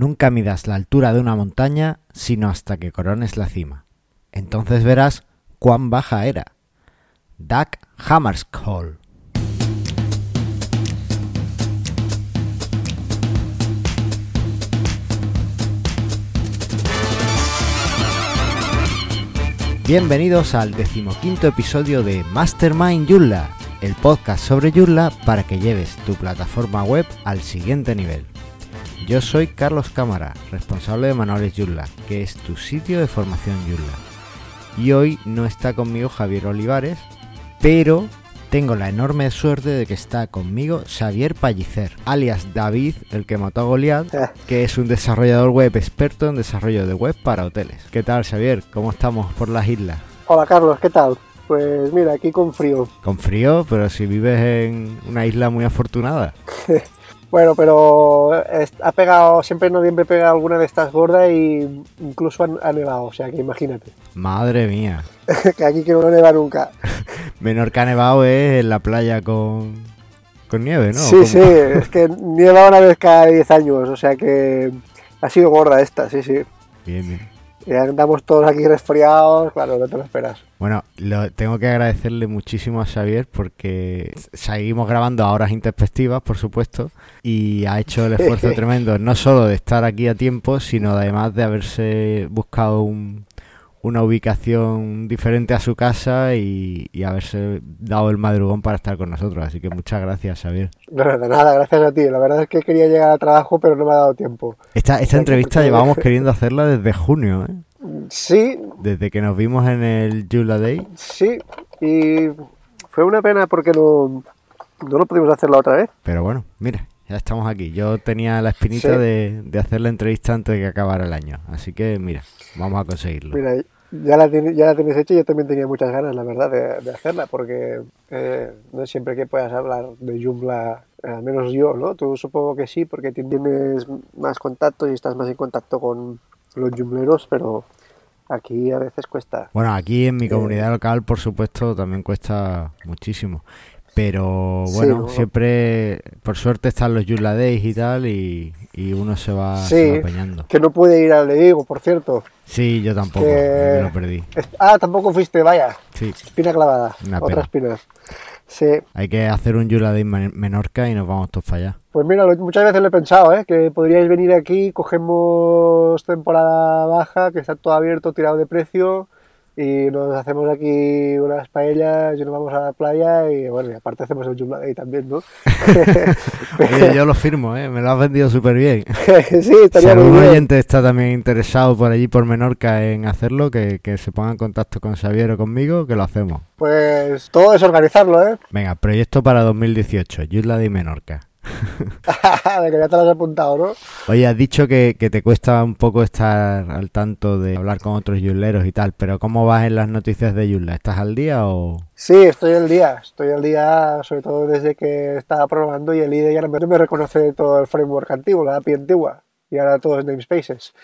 Nunca midas la altura de una montaña sino hasta que corones la cima. Entonces verás cuán baja era. Doug Hammarskjöld. Bienvenidos al decimoquinto episodio de Mastermind Joomla, el podcast sobre Joomla para que lleves tu plataforma web al siguiente nivel. Yo soy Carlos Cámara, responsable de Manuales Joomla, que es tu sitio de formación Joomla. Y hoy no está conmigo Javier Olivares, pero tengo la enorme suerte de que está conmigo Xavier Pallicer, alias David, el que mató a Goliath, que es un desarrollador web experto en desarrollo de web para hoteles. ¿Qué tal, Xavier? ¿Cómo estamos por las islas? Hola, Carlos, ¿qué tal? Pues mira, aquí con frío. Con frío, pero si vives en una isla muy afortunada. Bueno, pero es- ha pegado, siempre en noviembre pega alguna de estas gordas y incluso ha, ha nevado, o sea que imagínate, Madre mía. que aquí que no neva nunca. Menorca Nevado es en la playa con, con nieve, ¿no? sí, ¿Cómo? sí, es que nieva una vez cada 10 años, o sea que ha sido gorda esta, sí, sí. Bien, bien. Andamos todos aquí resfriados, claro, no te lo esperas. Bueno, lo, tengo que agradecerle muchísimo a Xavier porque seguimos grabando a horas introspectivas, por supuesto, y ha hecho el esfuerzo tremendo, no solo de estar aquí a tiempo, sino además de haberse buscado un- una ubicación diferente a su casa y, y haberse dado el madrugón para estar con nosotros. Así que muchas gracias, Xavier. No, de nada, gracias a ti. La verdad es que quería llegar al trabajo, pero no me ha dado tiempo. Esta, esta entrevista llevábamos queriendo hacerla desde junio, ¿eh? Sí, desde que nos vimos en el Jula Day. sí, y fue una pena porque no, no lo pudimos hacer la otra vez. Pero bueno, mira, ya estamos aquí. Yo tenía la espinita Sí. de, de hacer la entrevista antes de que acabara el año. Así que mira, vamos a conseguirlo. Mira, ya la, ya la tenéis hecha y yo también tenía muchas ganas, la verdad, de, de hacerla, porque eh, no es siempre que puedas hablar de Joomla, al menos yo, ¿no? Tú supongo que sí, porque tienes más contactos y estás más en contacto con los Joomleros, pero aquí a veces cuesta. Bueno, aquí en mi Eh. comunidad local, por supuesto, también cuesta muchísimo. Pero Sí, bueno, ¿no? siempre, por suerte, están los Jula Days y tal, y, y uno se va, se Sí. va apañando. Que no pude ir al de Vigo, por cierto. Sí, yo tampoco, Que- me lo perdí. Ah, tampoco fuiste, vaya. Sí, Espina clavada. Una Otra pena. espina. Sí. hay que hacer un Day Men- Menorca y nos vamos todos para allá. Pues mira, muchas veces lo he pensado, ¿eh? Que podríais venir aquí, cogemos temporada baja, que está todo abierto, tirado de precio, y nos hacemos aquí unas paellas y nos vamos a la playa y bueno, y aparte hacemos el Joomla Day también, ¿no? Oye, yo lo firmo, ¿eh? me lo has vendido súper bien. sí, Si estaría muy algún bien. oyente está también interesado por allí, por Menorca, en hacerlo, que, que se ponga en contacto con Xavier o conmigo, que lo hacemos. Pues todo es organizarlo, ¿eh? Venga, proyecto para 2018, Yusla de Menorca. de que ya te lo has apuntado, ¿no? Oye, has dicho que, que te cuesta un poco estar al tanto de hablar con otros yusleros y tal, pero ¿cómo vas en las noticias de Yusla? ¿Estás al día o...? Sí, estoy al día, estoy al día, sobre todo desde que estaba probando y el IDE ya no me, no me reconoce todo el framework antiguo, la API antigua, y ahora todo es namespaces.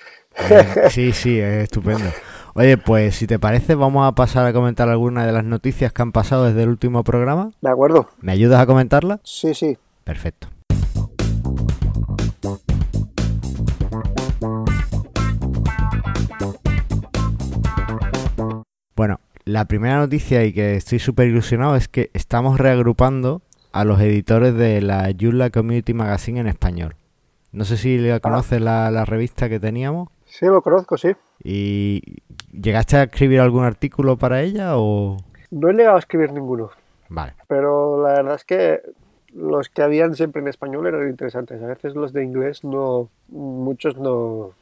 Eh, Sí, sí, es estupendo. Oye, pues si te parece, vamos a pasar a comentar algunas de las noticias que han pasado desde el último programa. ¿De acuerdo? ¿Me ayudas a comentarlas? Sí, sí. Perfecto. Bueno, la primera noticia y que estoy súper ilusionado es que estamos reagrupando a los editores de la Joomla Community Magazine en español. No sé si la conoces la, la revista que teníamos Sí, lo conozco, sí. y ¿llegaste a escribir algún artículo para ella o...? No he llegado a escribir ninguno, Vale. pero la verdad es que los que habían siempre en español eran interesantes. A veces los de inglés no, muchos no,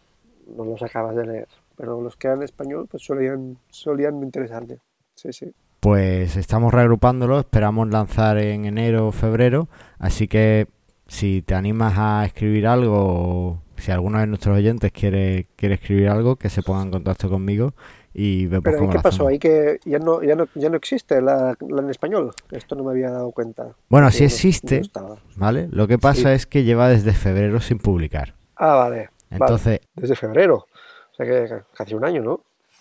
no los acabas de leer, pero los que eran en español pues solían, solían interesarte. Sí, sí. Pues estamos reagrupándolo, esperamos lanzar en enero o febrero, así que si te animas a escribir algo o si alguno de nuestros oyentes quiere, quiere escribir algo, que se ponga en contacto conmigo y vemos Pero ¿y qué pasó? Ahí que ya no, ya no, ya no existe la, la en español. Esto no me había dado cuenta. Bueno, sí no- existe, no. ¿vale? Lo que pasa Sí. es que lleva desde febrero sin publicar. Ah, vale. vale. Entonces, Desde febrero. O sea que casi un año, ¿no?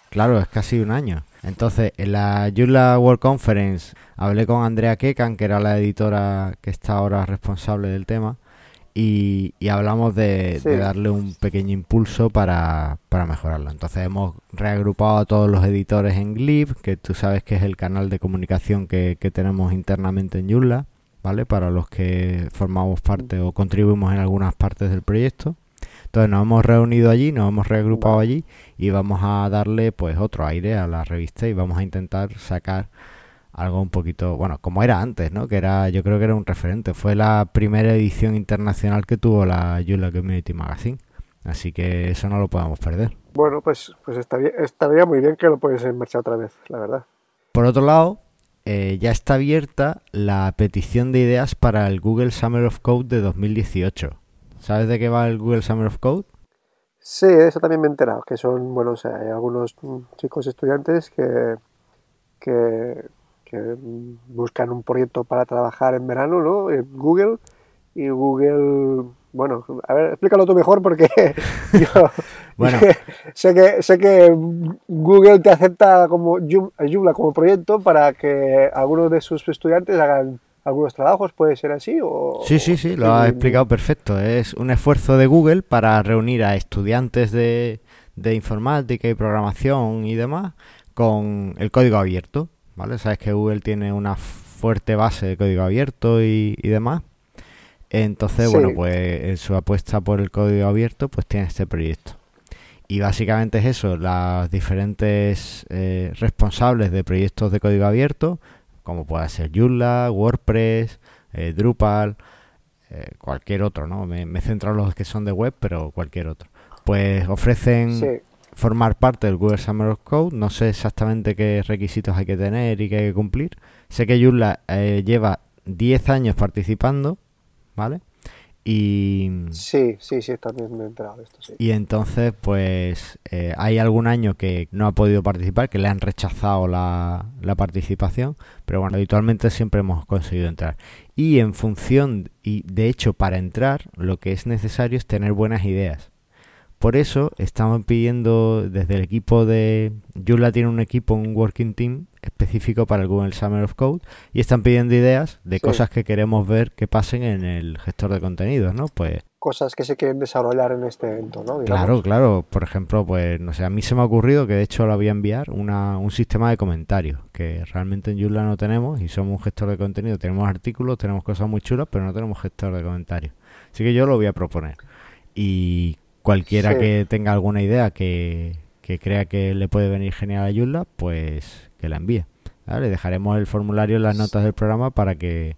Claro, es casi un año. Entonces, en la Joomla World Conference hablé con Andrea Kekan, que era la editora que está ahora responsable del tema, y, hablamos de, darle un pequeño impulso para, para, mejorarlo. Entonces hemos reagrupado a todos los editores en Glib, que tú sabes que es el canal de comunicación que, que tenemos internamente en Joomla, ¿vale? Para los que formamos parte o contribuimos en algunas partes del proyecto. Entonces nos hemos reunido allí, nos hemos reagrupado allí y vamos a darle pues otro aire a la revista y vamos a intentar sacar algo un poquito, bueno, como era antes, ¿no? Que era, yo creo que era un referente. Fue la primera edición internacional que tuvo la Joomla Community Magazine. Así que eso no lo podemos perder. Bueno, pues, pues estaría, estaría muy bien que lo puedes marchar otra vez, la verdad. Por otro lado, eh, ya está abierta la petición de ideas para el Google Summer of Code de 2018. ¿Sabes de qué va el Google Summer of Code? Sí, eso también me he enterado, que son, bueno, o sea, hay algunos chicos estudiantes que, que buscan un proyecto para trabajar en verano, ¿no? En Google y Google, bueno, a ver, explícalo tú mejor porque yo bueno. sé que sé que Google te acepta como Joomla como proyecto para que algunos de sus estudiantes hagan algunos trabajos, ¿puede ser así? O, sí, sí, sí, lo ha explicado perfecto. Es un esfuerzo de Google para reunir a estudiantes de, de informática y programación y demás con el código abierto. ¿Vale? Sabes que Google tiene una fuerte base de código abierto y, demás. Entonces, bueno, pues en su apuesta por el código abierto, pues tiene este proyecto. Y básicamente es eso, las diferentes eh, responsables de proyectos de código abierto, como pueda ser Joomla, WordPress, eh, Drupal, eh, cualquier otro, ¿no? Me, me centro en los que son de web, pero cualquier otro. Pues ofrecen formar parte del Google Summer of Code. No sé exactamente qué requisitos hay que tener y qué hay que cumplir. Sé que Joomla eh, lleva 10 años participando, ¿vale? Y... Sí, sí, sí, también me he enterado de esto, sí. Y entonces, pues, eh, hay algún año que no ha podido participar, que le han rechazado la, la participación, pero bueno, habitualmente siempre hemos conseguido entrar. Y en función, y de hecho para entrar, lo que es necesario es tener buenas ideas. Por eso estamos pidiendo desde el equipo de Joomla tiene un equipo, un working team específico para el Google Summer of Code y están pidiendo ideas de cosas que queremos ver que pasen en el gestor de contenidos, ¿no? Pues cosas que se quieren desarrollar en este evento, ¿no? Claro, claro. Por ejemplo, pues no sé, a mí se me ha ocurrido que de hecho lo voy a enviar una, un sistema de comentarios que realmente en Joomla no tenemos y somos un gestor de contenido. Tenemos artículos, tenemos cosas muy chulas, pero no tenemos gestor de comentarios. Así que yo lo voy a proponer. Y cualquiera que tenga alguna idea que, crea que le puede venir genial a Joomla, pues que la envíe. Le dejaremos el formulario en las notas del programa para que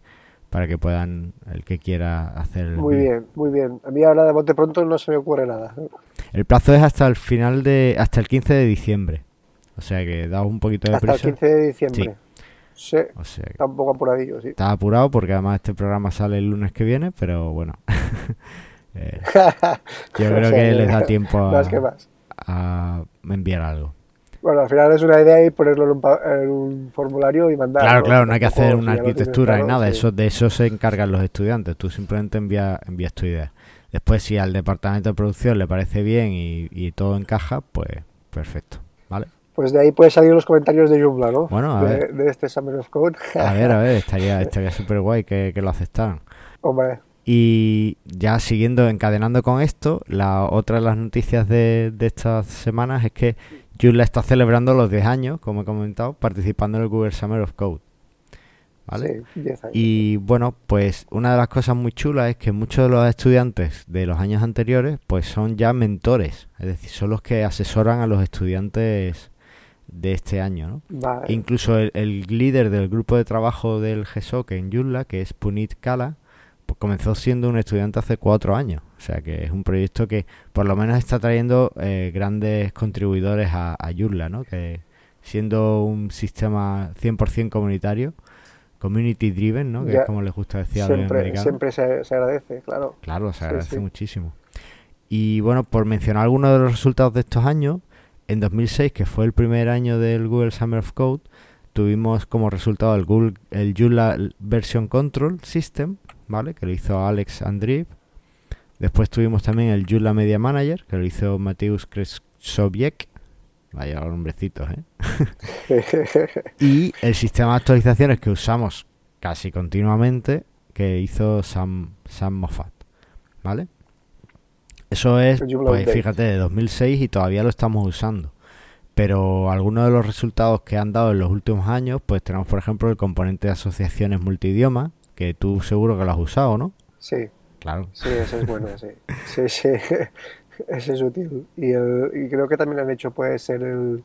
para que puedan el que quiera hacer muy bien muy bien. A mí ahora de bote pronto no se me ocurre nada. El plazo es hasta el final de hasta el 15 de diciembre. O sea que da un poquito de hasta el 15 de diciembre. Sí, o sea está un poco apuradillo sí. está apurado porque además este programa sale el lunes que viene pero bueno Eh, yo creo que les da tiempo a, enviar algo. Bueno, al final es una idea y ponerlo en un, formulario y mandarlo. Claro, claro, no hay que hacer una arquitectura ni nada, eso de eso se encargan los estudiantes, tú simplemente envías, envías tu idea. Después, si al departamento de producción le parece bien y, todo encaja, pues perfecto, ¿vale? Pues de ahí pueden salir los comentarios de Joomla, ¿no? Bueno, a de, ver. de este Summer of Code. A ver, a ver, estaría estaría súper guay que, que lo aceptaran. Hombre, y ya siguiendo, encadenando con esto, la otra de las noticias de, estas semanas es que Joomla está celebrando los 10 años, como he comentado, participando en el Google Summer of Code. ¿Vale? Sí, 10 años. Y bueno, pues una de las cosas muy chulas es que muchos de los estudiantes de los años anteriores pues son ya mentores, es decir, son los que asesoran a los estudiantes de este año, ¿no? Incluso el, el, líder del grupo de trabajo del GESOC en Joomla, que es Punit Kala, comenzó siendo un estudiante hace cuatro años. O sea que es un proyecto que por lo menos está trayendo eh, grandes contribuidores a, a ¿no? Que siendo un sistema 100% comunitario, community driven, ¿no? Que es como les gusta decir a los americanos. Siempre se, agradece, claro. Claro, se agradece muchísimo. Y bueno, por mencionar algunos de los resultados de estos años, en 2006, que fue el primer año del Google Summer of Code, tuvimos como resultado el Google el Joomla Version Control System, ¿vale? Que lo hizo Alex Andriv. Después tuvimos también el Joomla Media Manager, que lo hizo Mateusz Kresowiek. Vaya nombrecitos, ¿eh? y el sistema de actualizaciones que usamos casi continuamente, que hizo Sam, Sam Moffat. ¿vale? Eso es, pues fíjate, de 2006 y todavía lo estamos usando. Pero algunos de los resultados que han dado en los últimos años, pues tenemos por ejemplo el componente de asociaciones multidioma, que tú seguro que lo has usado, ¿no? Sí, Claro. sí, ese es bueno, sí. Sí, sí, ese es útil. Y, el, y creo que también han hecho, puede ser el,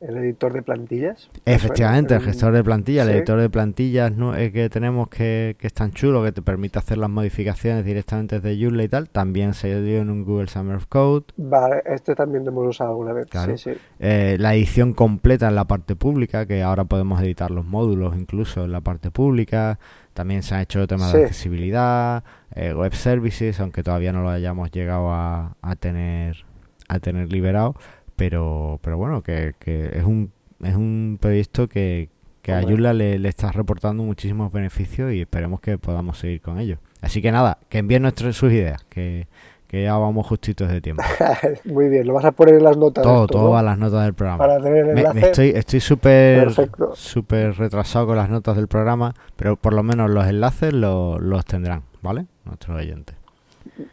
el editor de plantillas. ¿me Efectivamente, el gestor de plantillas, el editor de plantillas ¿no? eh, que tenemos que, que es tan chulo, que te permite hacer las modificaciones directamente desde Joomla y tal, también se dio en un Google Summer of Code. Vale, este también lo hemos usado alguna vez. Claro. Sí, sí. Eh, la edición completa en la parte pública, que ahora podemos editar los módulos incluso en la parte pública. También se han hecho temas de accesibilidad, eh, web services, aunque todavía no lo hayamos llegado a, a tener a tener liberado. Pero, pero bueno, que, que es un es un proyecto que, que a le, le está reportando muchísimos beneficios y esperemos que podamos seguir con ello. Así que nada, que envíen nuestras sus ideas, que, que ya vamos justitos de tiempo. Muy bien, lo vas a poner en las notas. Todo, esto, todo ¿no? a las notas del programa. Para tener el Me- estoy estoy súper súper retrasado con las notas del programa, pero por lo menos los enlaces lo- los tendrán, ¿vale? Nuestros oyentes.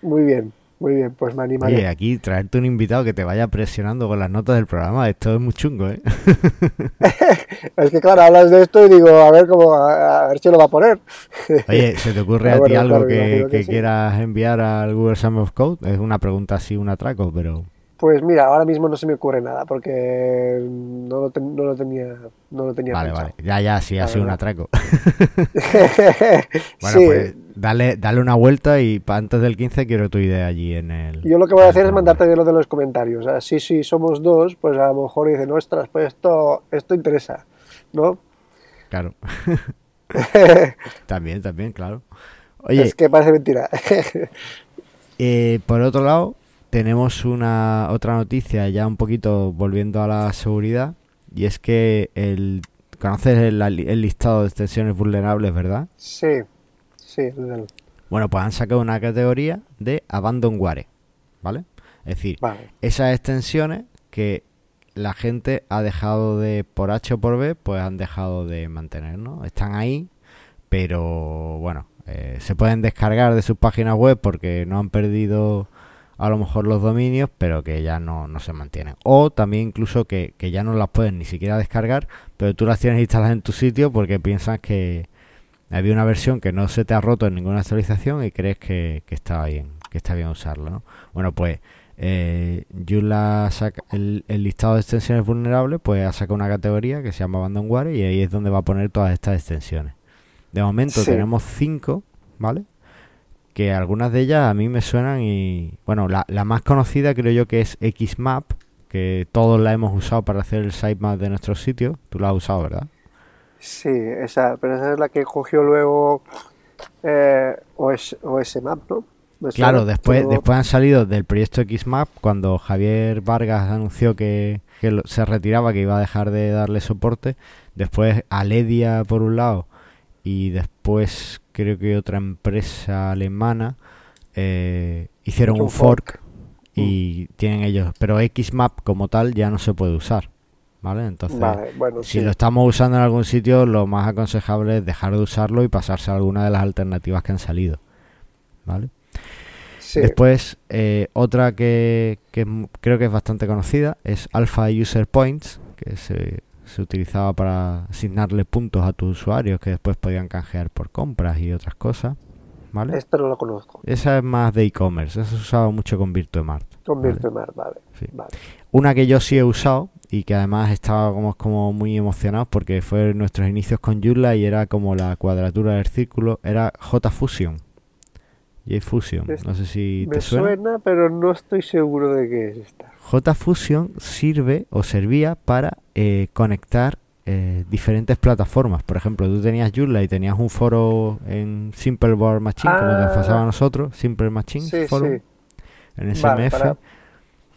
Muy bien, muy bien, pues me animaré. Oye, aquí traerte un invitado que te vaya presionando con las notas del programa, esto es muy chungo, ¿eh? Es que claro, hablas de esto y digo, a ver cómo, a, ver si lo va a poner. Oye, ¿se te ocurre a ti algo claro, que, imagino que que sí. quieras enviar al Google Summer of Code? Es una pregunta así, un atraco, pero... Pues mira, ahora mismo no se me ocurre nada porque no lo, ten- no lo tenía, no lo tenía Vale, pensado. vale. Ya, ya, sí, ha sido un atraco. Bueno, sí, pues dale, dale una vuelta y antes del 15 quiero tu idea allí en el... yo lo que voy a hacer es mandarte lo de los comentarios. Así si somos dos, pues a lo mejor dicen, ostras, pues esto, esto interesa, ¿no? Claro. También, también, claro. Oye, Es que parece mentira. eh, por otro lado, tenemos una otra noticia ya un poquito volviendo a la seguridad y es que el conoces el, el listado de extensiones vulnerables, ¿verdad? sí, sí, Bueno, pues han sacado una categoría de abandonware, ¿vale? Es decir, vale. esas extensiones que la gente ha dejado de, por H o por B, pues han dejado de mantener, ¿no? Están ahí, pero bueno, eh, se pueden descargar de sus páginas web porque no han perdido a lo mejor los dominios, pero que ya no, no se mantienen. O también incluso que, que ya no las puedes ni siquiera descargar, pero tú las tienes instaladas en tu sitio porque piensas que había una versión que no se te ha roto en ninguna actualización y crees que, que está bien, que está bien usarla, ¿no? Bueno, pues eh, Joomla saca el, el listado de extensiones vulnerables, pues ha sacado una categoría que se llama Abandonware y ahí es donde va a poner todas estas extensiones. De momento Sí. tenemos cinco, ¿vale? Que algunas de ellas a mí me suenan y... Bueno, la, la más conocida creo yo que es Xmap, que todos la hemos usado para hacer el sitemap de nuestro sitio. Tú la has usado, ¿verdad? Sí, esa, pero esa es la que cogió luego eh, OS, OSMap, ¿no? Me Claro, después, después han salido del proyecto XMAP cuando Javier Vargas anunció que, que se retiraba, que iba a dejar de darle soporte. Después Aledia por un lado y después creo que otra empresa alemana eh, hicieron un fork. fork y tienen ellos, pero XMAP como tal ya no se puede usar, ¿vale? Entonces, Vale, bueno, si sí. lo estamos usando en algún sitio, lo más aconsejable es dejar de usarlo y pasarse a alguna de las alternativas que han salido, ¿vale? sí. Después, eh, otra que, que creo que es bastante conocida es Alpha User Points, que se, se utilizaba para asignarle puntos a tus usuarios que después podían canjear por compras y otras cosas. ¿Vale? Esto no lo conozco. Esa es más de e-commerce, eso se usaba mucho con Virtuemart. Con Vale. Virtuemar, vale. Sí. vale. Una que yo sí he usado y que además estaba como, como muy emocionado porque fue nuestros inicios con Joomla y era como la cuadratura del círculo, era JFusion. JFusion, no sé si Me te suena. suena, pero no estoy seguro de qué es esta. JFusion sirve o servía para eh, conectar eh, diferentes plataformas. Por ejemplo, tú tenías Joomla y tenías un foro en Simple Board Machine, como nos Ah. pasaba a nosotros, Simple Machine Sí, Forum, sí. En SMF. Vale, para-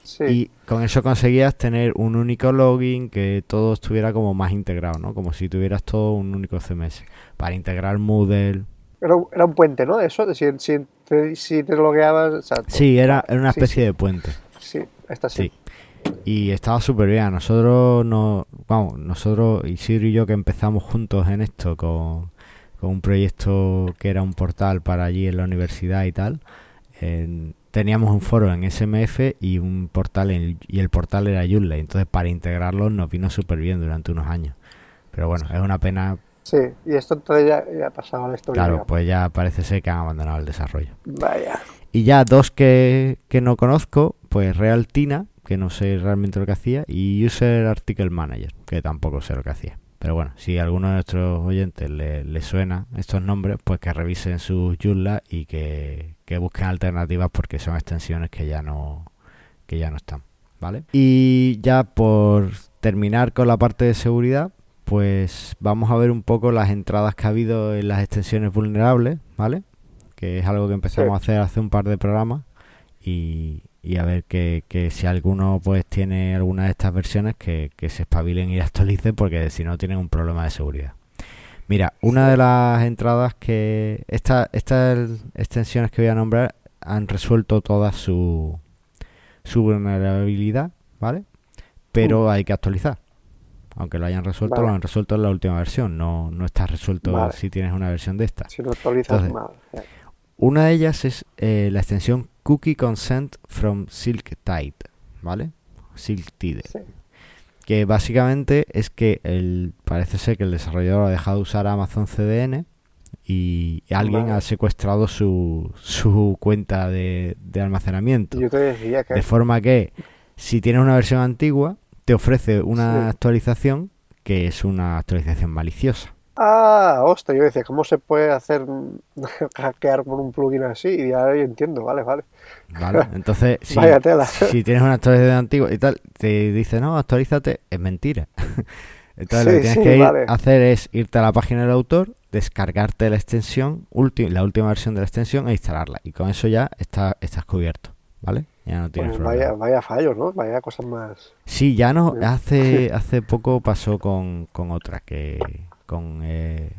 Sí. Y con eso conseguías tener un único login que todo estuviera como más integrado, ¿no? Como si tuvieras todo un único CMS. Para integrar Moodle. Era, un- era un puente, ¿no? Eso, de si, si, te, si te logueabas. Sí, era, era una Sí, especie de puente. Sí, esta sí. Sí. Y estaba súper bien. Nosotros, no, vamos, nosotros, Isidro y yo que empezamos juntos en esto con, con un proyecto que era un portal para allí en la universidad y tal, en- teníamos un foro en SMF y un portal en- y el portal era Joomla. Entonces para integrarlos nos vino súper bien durante unos años. Pero bueno, es una pena. Sí, y esto entonces ya, ya ha pasado a la historia. Claro, digamos. pues ya parece ser que han abandonado el desarrollo. Vaya. Y ya dos que, que no conozco, pues Realtina, que no sé realmente lo que hacía, y User Article Manager, que tampoco sé lo que hacía. Pero bueno, si a alguno de nuestros oyentes le, le suena estos nombres, pues que revisen sus Joomla y que, que busquen alternativas porque son extensiones que ya no, que ya no están. ¿Vale? Y ya por terminar con la parte de seguridad, pues vamos a ver un poco las entradas que ha habido en las extensiones vulnerables, ¿vale? Que es algo que empezamos Sí. a hacer hace un par de programas y, y a ver que, que si alguno pues tiene alguna de estas versiones que, que se espabilen y actualicen porque si no tienen un problema de seguridad. Mira, una de las entradas que esta- estas extensiones que voy a nombrar han resuelto toda su, su vulnerabilidad, ¿vale? Pero hay que actualizar. Aunque lo hayan resuelto, Vale. lo han resuelto en la última versión. No, no está resuelto Vale. si tienes una versión de esta. Si no actualizas Entonces, mal. Una de ellas es eh, la extensión Cookie Consent from Silktide, ¿vale? Silktide. Sí. Que básicamente es que el, parece ser que el desarrollador ha dejado de usar Amazon CDN y alguien Vale. ha secuestrado su, su cuenta de, de almacenamiento. Yo te decía que De forma que si tienes una versión antigua, te ofrece una Sí. actualización que es una actualización maliciosa. Ah, hostia, yo decía, ¿cómo se puede hacer hackear con un plugin así? Y ya entiendo, vale, vale. ¿Vale? Entonces, si, Vaya tela. si tienes una actualización antigua y tal, te dice, no, actualízate, es mentira. Entonces lo que tienes sí, que ir vale. a hacer es irte a la página del autor, descargarte la extensión, la última versión de la extensión e instalarla. Y con eso ya está, estás cubierto, ¿vale? Ya no tienes Pues vaya, vaya fallo, ¿no? Vaya cosas más. Sí, ya no, hace, hace poco pasó con, con otra, que con eh,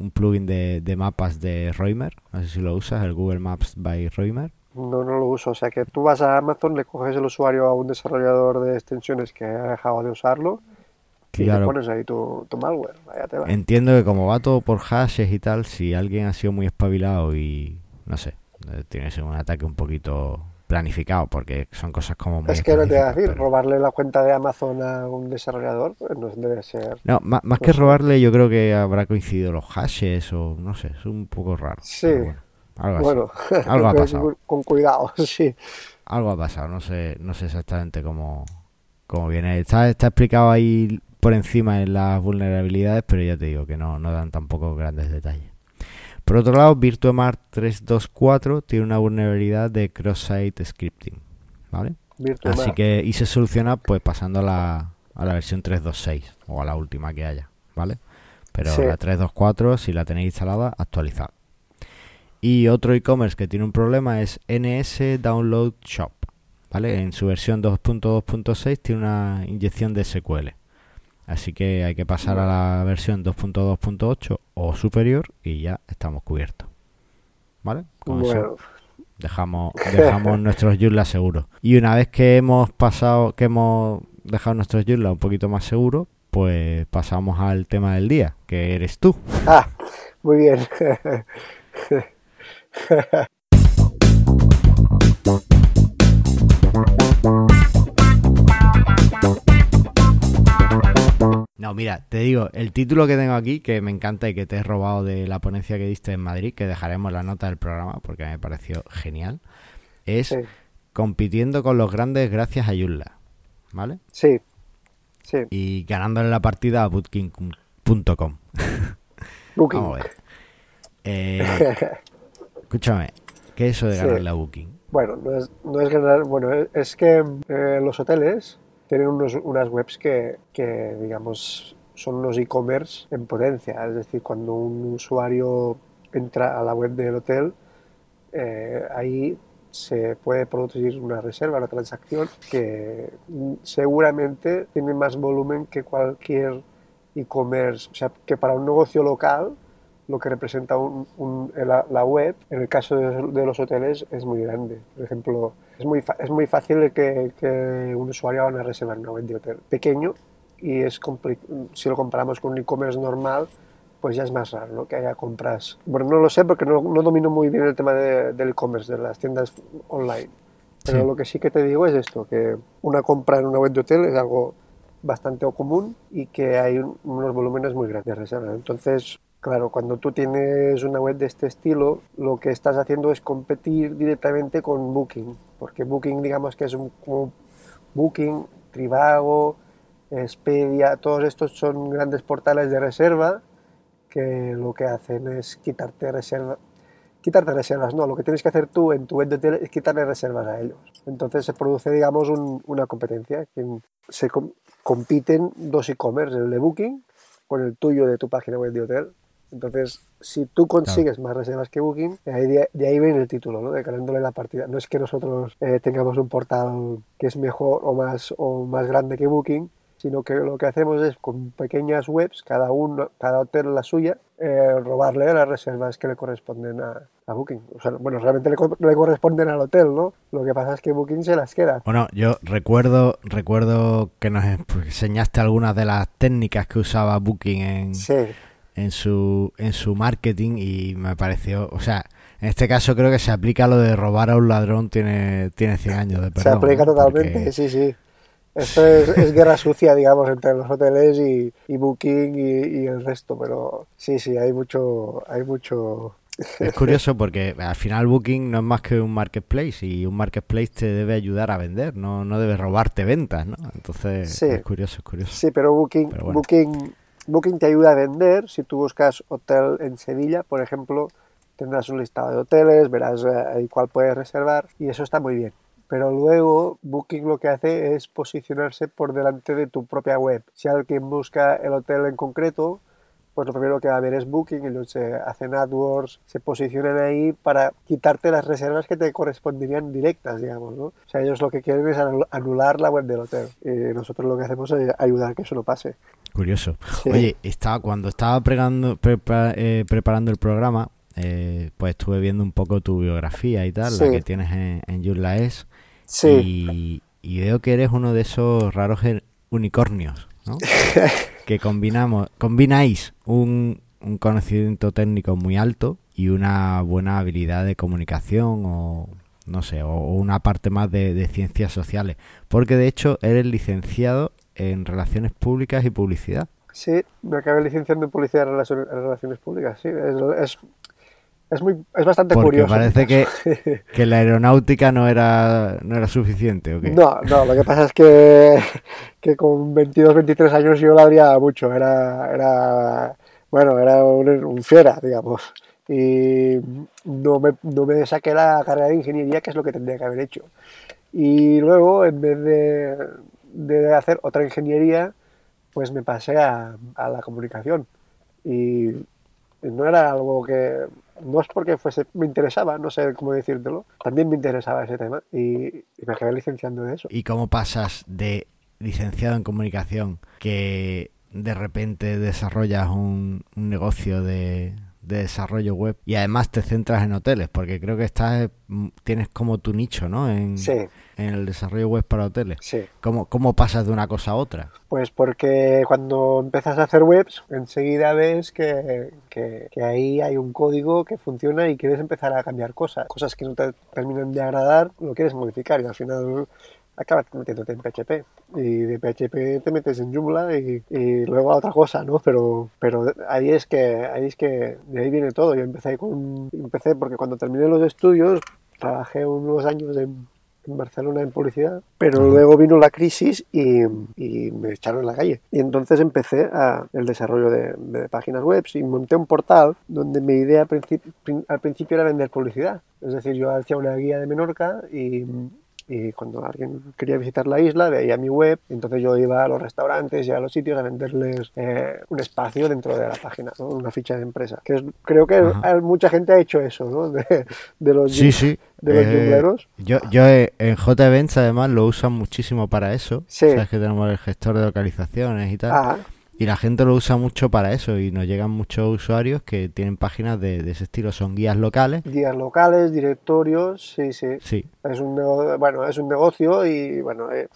un plugin de, de mapas de Roimer, no sé si lo usas, el Google Maps by Roimer. No, no lo uso. O sea que tú vas a Amazon, le coges el usuario a un desarrollador de extensiones que ha dejado de usarlo y le pones ahí tu, tu malware. Vaya tela. entiendo que como va todo por hashes y tal, si alguien ha sido muy espabilado y, no sé, eh, tiene que ser un ataque un poquito planificado, porque son cosas como muy Es que no te voy a decir, pero- robarle la cuenta de Amazon a un desarrollador pues no debe ser. No, ma- más, que sé. robarle, yo creo que habrá coincidido los hashes o no sé, es un poco raro. Sí. bueno, algo. Bueno, Algo ha pasado. con cuidado, sí. Algo ha pasado, no sé, no sé exactamente cómo, cómo viene. Está, está explicado ahí por encima en las vulnerabilidades, pero ya te digo que no, no dan tampoco grandes detalles. Por otro lado, VirtueMart 324 tiene una vulnerabilidad de cross-site scripting, ¿vale? Así que, y se soluciona pues pasando a la, a la versión 326 o a la última que haya, ¿vale? Pero Sí. la 324, si la tenéis instalada, actualizad. Y otro e-commerce que tiene un problema es NS Download Shop, ¿vale? En su versión 2.2.6 tiene una inyección de SQL. Así que hay que pasar a la versión 2.2.8 o superior y ya estamos cubiertos. ¿Vale? Con eso Bueno, dejamos, dejamos nuestros Joomla seguros. Y una vez que hemos pasado, que hemos dejado nuestros Joomla un poquito más seguros, pues pasamos al tema del día, que eres tú. ah, muy bien. No, mira, te digo, el título que tengo aquí, que me encanta y que te he robado de la ponencia que diste en Madrid, que dejaremos la nota del programa porque me pareció genial, es Sí, compitiendo con los grandes gracias a Joomla, ¿vale? sí, sí. Y ganándole la partida a bootking.com. Booking. Vamos a ver. Eh, escúchame, ¿qué es eso de Sí. ganar la Booking? Bueno, no es, no es ganar, bueno, es, es que eh, los hoteles tienen unos- unas webs que, que, digamos, son unos e-commerce en potencia. Es decir, cuando un usuario entra a la web del hotel, eh, ahí se puede producir una reserva, una transacción que seguramente tiene más volumen que cualquier e-commerce. O sea, que para un negocio local lo que representa un- un- la, la web, en el caso de, de los hoteles, es muy grande. Por ejemplo, es muy, fa- es muy fácil que, que un usuario haga una reserva en una web de hotel pequeño y es si lo comparamos con un e-commerce normal, pues ya es más raro ¿no? que haya compras. Bueno, no lo sé porque no, no domino muy bien el tema de- del e-commerce, de las tiendas online. Pero Sí. lo que sí que te digo es esto, que una compra en una web de hotel es algo bastante común y que hay un- unos volúmenes muy grandes de reservas. Entonces, claro, cuando tú tienes una web de este estilo, lo que estás haciendo es competir directamente con Booking, porque Booking, digamos que es un Booking, Trivago, Expedia, todos estos son grandes portales de reserva que lo que hacen es quitarte reserva, quitarte reservas, no, lo que tienes que hacer tú en tu web de hotel es quitarle reservas a ellos. Entonces se produce, digamos, un- una competencia, se com- compiten dos e-commerce, el de Booking con el tuyo de tu página web de hotel. Entonces, si tú consigues más reservas que Booking, de ahí, de ahí viene el título, ¿no? De ganándole la partida. No es que nosotros eh, tengamos un portal que es mejor o más, o más grande que Booking, sino que lo que hacemos es con pequeñas webs, cada uno, cada hotel la suya, eh, robarle las reservas que le corresponden a, a Booking. O sea, bueno, realmente le, co- le corresponden al hotel, ¿no? Lo que pasa es que Booking se las queda. Bueno, yo recuerdo, recuerdo que nos enseñaste algunas de las técnicas que usaba Booking en, Sí, en su en su marketing y me pareció, o sea, en este caso creo que se aplica lo de robar a un ladrón tiene tiene 100 años de se perdón. aplica ¿no? totalmente, Porque- sí, sí. Esto es, es guerra sucia, digamos, entre los hoteles y, y Booking y, y el resto, pero sí, sí, hay mucho, hay mucho... Es curioso porque al final Booking no es más que un marketplace y un marketplace te debe ayudar a vender, no, no debe robarte ventas, ¿no? Entonces Sí. es curioso, es curioso. Sí, pero Booking, Pero bueno. Booking, Booking te ayuda a vender. Si tú buscas hotel en Sevilla, por ejemplo, tendrás un listado de hoteles, verás eh, ahí cuál puedes reservar y eso está muy bien. Pero luego Booking lo que hace es posicionarse por delante de tu propia web. Si alguien busca el hotel en concreto, pues lo primero que va a ver es Booking, ellos se hacen AdWords, se posicionan ahí para quitarte las reservas que te corresponderían directas, digamos, ¿no? O sea, ellos lo que quieren es anul- anular la web del hotel. Y nosotros lo que hacemos es ayudar a que eso no pase. Curioso. Sí. Oye, estaba, cuando estaba pregando- prepa- eh, preparando el programa, eh, pues estuve viendo un poco tu biografía y tal, Sí. la que tienes en, en Joomla es, Sí, y, y veo que eres uno de esos raros unicornios, ¿no? que combinamos, combináis un, un conocimiento técnico muy alto y una buena habilidad de comunicación o no sé, o, una parte más de, ciencias sociales, porque de hecho eres licenciado en relaciones públicas y publicidad. sí, me acabé licenciando en Publicidad y Relaciones, Relaciones Públicas, sí, es muy, es bastante Porque curioso. parece que, que la aeronáutica no era, no era suficiente, ¿o qué? No, no, lo que pasa es que, que con 22, 23 años yo la abría mucho, era, era bueno, era un, un fiera, digamos. Y no me, no me saqué la carrera de ingeniería, que es lo que tendría que haber hecho. Y luego, en vez de, de hacer otra ingeniería, pues me pasé a, a la comunicación. Y no era algo que, no es porque fuese, me interesaba, no sé cómo decírtelo, también me interesaba ese tema y, y me acabé licenciando en eso. ¿Y cómo pasas de licenciado en comunicación que de repente desarrollas un, un negocio de, de desarrollo web y además te centras en hoteles? Porque creo que estás tienes como tu nicho, ¿no? En, Sí, en el desarrollo web para hoteles. sí. ¿Cómo, ¿Cómo pasas de una cosa a otra? Pues porque cuando empiezas a hacer webs, enseguida ves que, que- que ahí hay un código que funciona y quieres empezar a cambiar cosas. Cosas que no te terminan de agradar, lo quieres modificar y al final acabas metiéndote en PHP. Y de PHP te metes en Joomla y, y luego a otra cosa, ¿no? Pero, pero ahí es que ahí es que de ahí viene todo. Yo empecé con empecé porque cuando terminé los estudios trabajé unos años en, en Barcelona en publicidad, pero luego vino la crisis y, y me echaron en la calle. Y entonces empecé a el desarrollo de, de páginas web y monté un portal donde mi idea prin- al principio era vender publicidad. Es decir, yo hacía una guía de Menorca y, y cuando alguien quería visitar la isla veía mi web, entonces yo iba a los restaurantes y a los sitios a venderles eh, un espacio dentro de la página, ¿no? una ficha de empresa. Que es- creo que Ajá. mucha gente ha hecho eso, ¿no? de, de los Sí, sí. de los eh, Joomleros. yo, yo eh, en JEvents además lo usan muchísimo para eso. Sí. Sabes que tenemos el gestor de localizaciones y tal. Ah, Y la gente lo usa mucho para eso y nos llegan muchos usuarios que tienen páginas de, de ese estilo. Son guías locales. guías locales, directorios, sí, sí. Sí, Es un bueno, es un negocio y bueno, eh,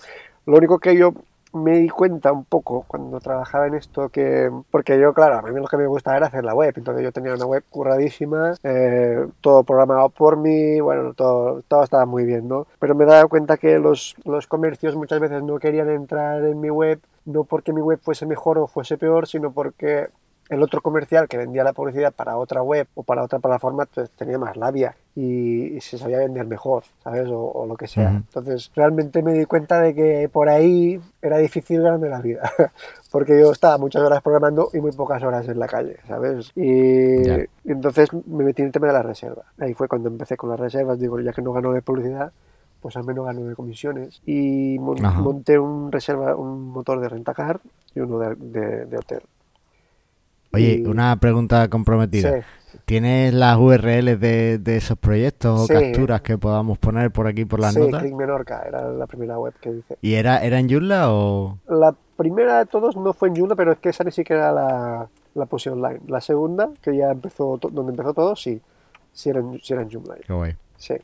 lo único que yo me di cuenta un poco cuando trabajaba en esto que, porque yo, claro, a mí lo que me gustaba era hacer la web, entonces yo tenía una web curradísima, eh, todo programado por mí, bueno, todo, todo estaba muy bien, ¿no? Pero me daba cuenta que los, los comercios muchas veces no querían entrar en mi web, no porque mi web fuese mejor o fuese peor, sino porque el otro comercial que vendía la publicidad para otra web o para otra plataforma pues, tenía más labia y, se sabía vender mejor, ¿sabes? O, lo que sea. Entonces, realmente me di cuenta de que por ahí era difícil ganarme la vida, porque yo estaba muchas horas programando y muy pocas horas en la calle, ¿sabes? Y, entonces me metí en el tema de la reserva. Ahí fue cuando empecé con las reservas, digo, ya que no gano de publicidad, pues al menos gano de comisiones. Y monté un reserva, un motor de rentacar y uno de, de hotel. Oye, una pregunta comprometida. ¿Tienes las URLs de, esos proyectos o capturas que podamos poner por aquí por las notas? Sí, Menorca era la primera web que hice. ¿Y era, era en Joomla o...? La primera de todos no fue en Joomla, pero es que esa ni siquiera la, la puse online. La segunda, que ya empezó, donde empezó todo, sí. Sí era en, sí era en Joomla. Qué guay. Sí.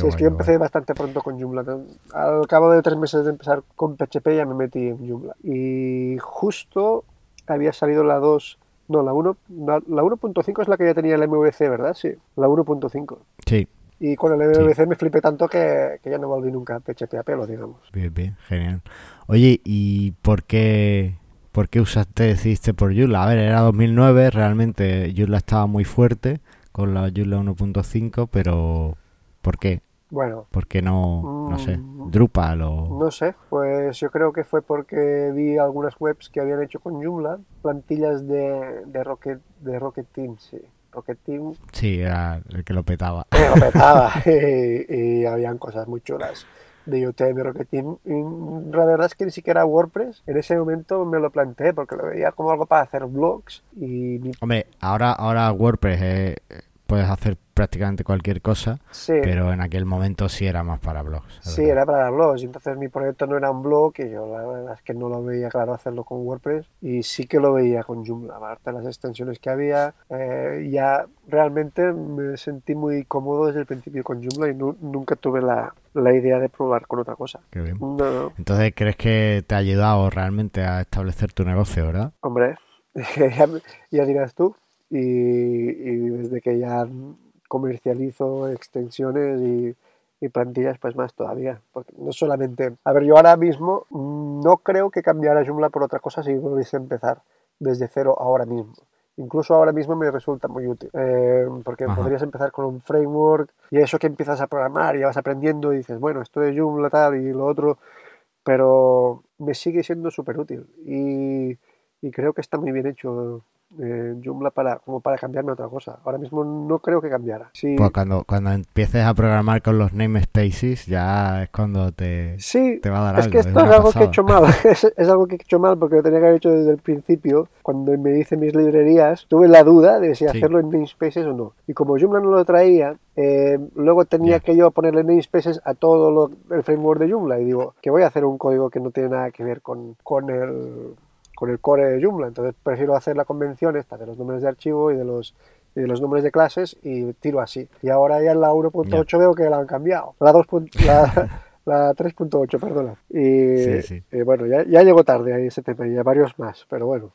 Sí, es que yo empecé bastante pronto con Joomla. Al cabo de tres meses de empezar con PHP ya me metí en Joomla. Y justo había salido la 2, no, la 1, la, 1.5 es la que ya tenía el MVC, ¿verdad? Sí, la 1.5. Sí. Y con el MVC me flipé tanto que, ya no volví nunca a PHP a pelo, digamos. Bien, bien, genial. Oye, ¿y por qué, por qué usaste, decidiste por Joomla? A ver, era 2009, realmente Joomla estaba muy fuerte con la Joomla 1.5, pero ¿por qué? Bueno. ¿Por qué no, no sé, mm, Drupal o...? No sé, pues yo creo que fue porque vi algunas webs que habían hecho con Joomla, plantillas de, de Rocket, de Rocket Team, sí. Rocket Team. Sí, era el que lo petaba. lo petaba y, y, habían cosas muy chulas de UTM Rocket Team. Y la verdad es que ni siquiera WordPress en ese momento me lo planteé porque lo veía como algo para hacer blogs y... Hombre, ahora, ahora WordPress es puedes hacer prácticamente cualquier cosa, pero en aquel momento sí era más para blogs. Sí, era para blogs, entonces mi proyecto no era un blog y yo la verdad es que no lo veía claro hacerlo con WordPress y sí que lo veía con Joomla, aparte de las extensiones que había, eh, ya realmente me sentí muy cómodo desde el principio con Joomla y nunca tuve la, idea de probar con otra cosa. Qué bien. Entonces, ¿crees que te ha ayudado realmente a establecer tu negocio, verdad? Hombre, ya dirás tú y, desde que ya comercializo extensiones y, plantillas, pues más todavía. Porque no solamente... A ver, yo ahora mismo no creo que cambiara Joomla por otra cosa si volviese a empezar desde cero ahora mismo. Incluso ahora mismo me resulta muy útil, eh, porque podrías empezar con un framework y eso que empiezas a programar y vas aprendiendo y dices, bueno, esto de Joomla tal y lo otro, pero me sigue siendo súper útil y, y creo que está muy bien hecho eh, Joomla para, como para cambiarme otra cosa. Ahora mismo no creo que cambiara. Pues cuando, cuando empieces a programar con los namespaces ya es cuando te, te va a dar es que esto es, algo que he hecho mal. es, algo que he hecho mal porque lo tenía que haber hecho desde el principio. Cuando me hice mis librerías, tuve la duda de si hacerlo en namespaces o no. Y como Joomla no lo traía, eh, luego tenía que yo ponerle namespaces a todo el framework de Joomla. Y digo, que voy a hacer un código que no tiene nada que ver con, con el con el core de Joomla. Entonces prefiero hacer la convención esta de los nombres de archivo y de los, de los nombres de clases y tiro así. Y ahora ya en la 1.8 veo que la han cambiado. La 2. La, la 3.8, perdona. Y, bueno, ya, ya llegó tarde ahí ese tema y varios más, pero bueno,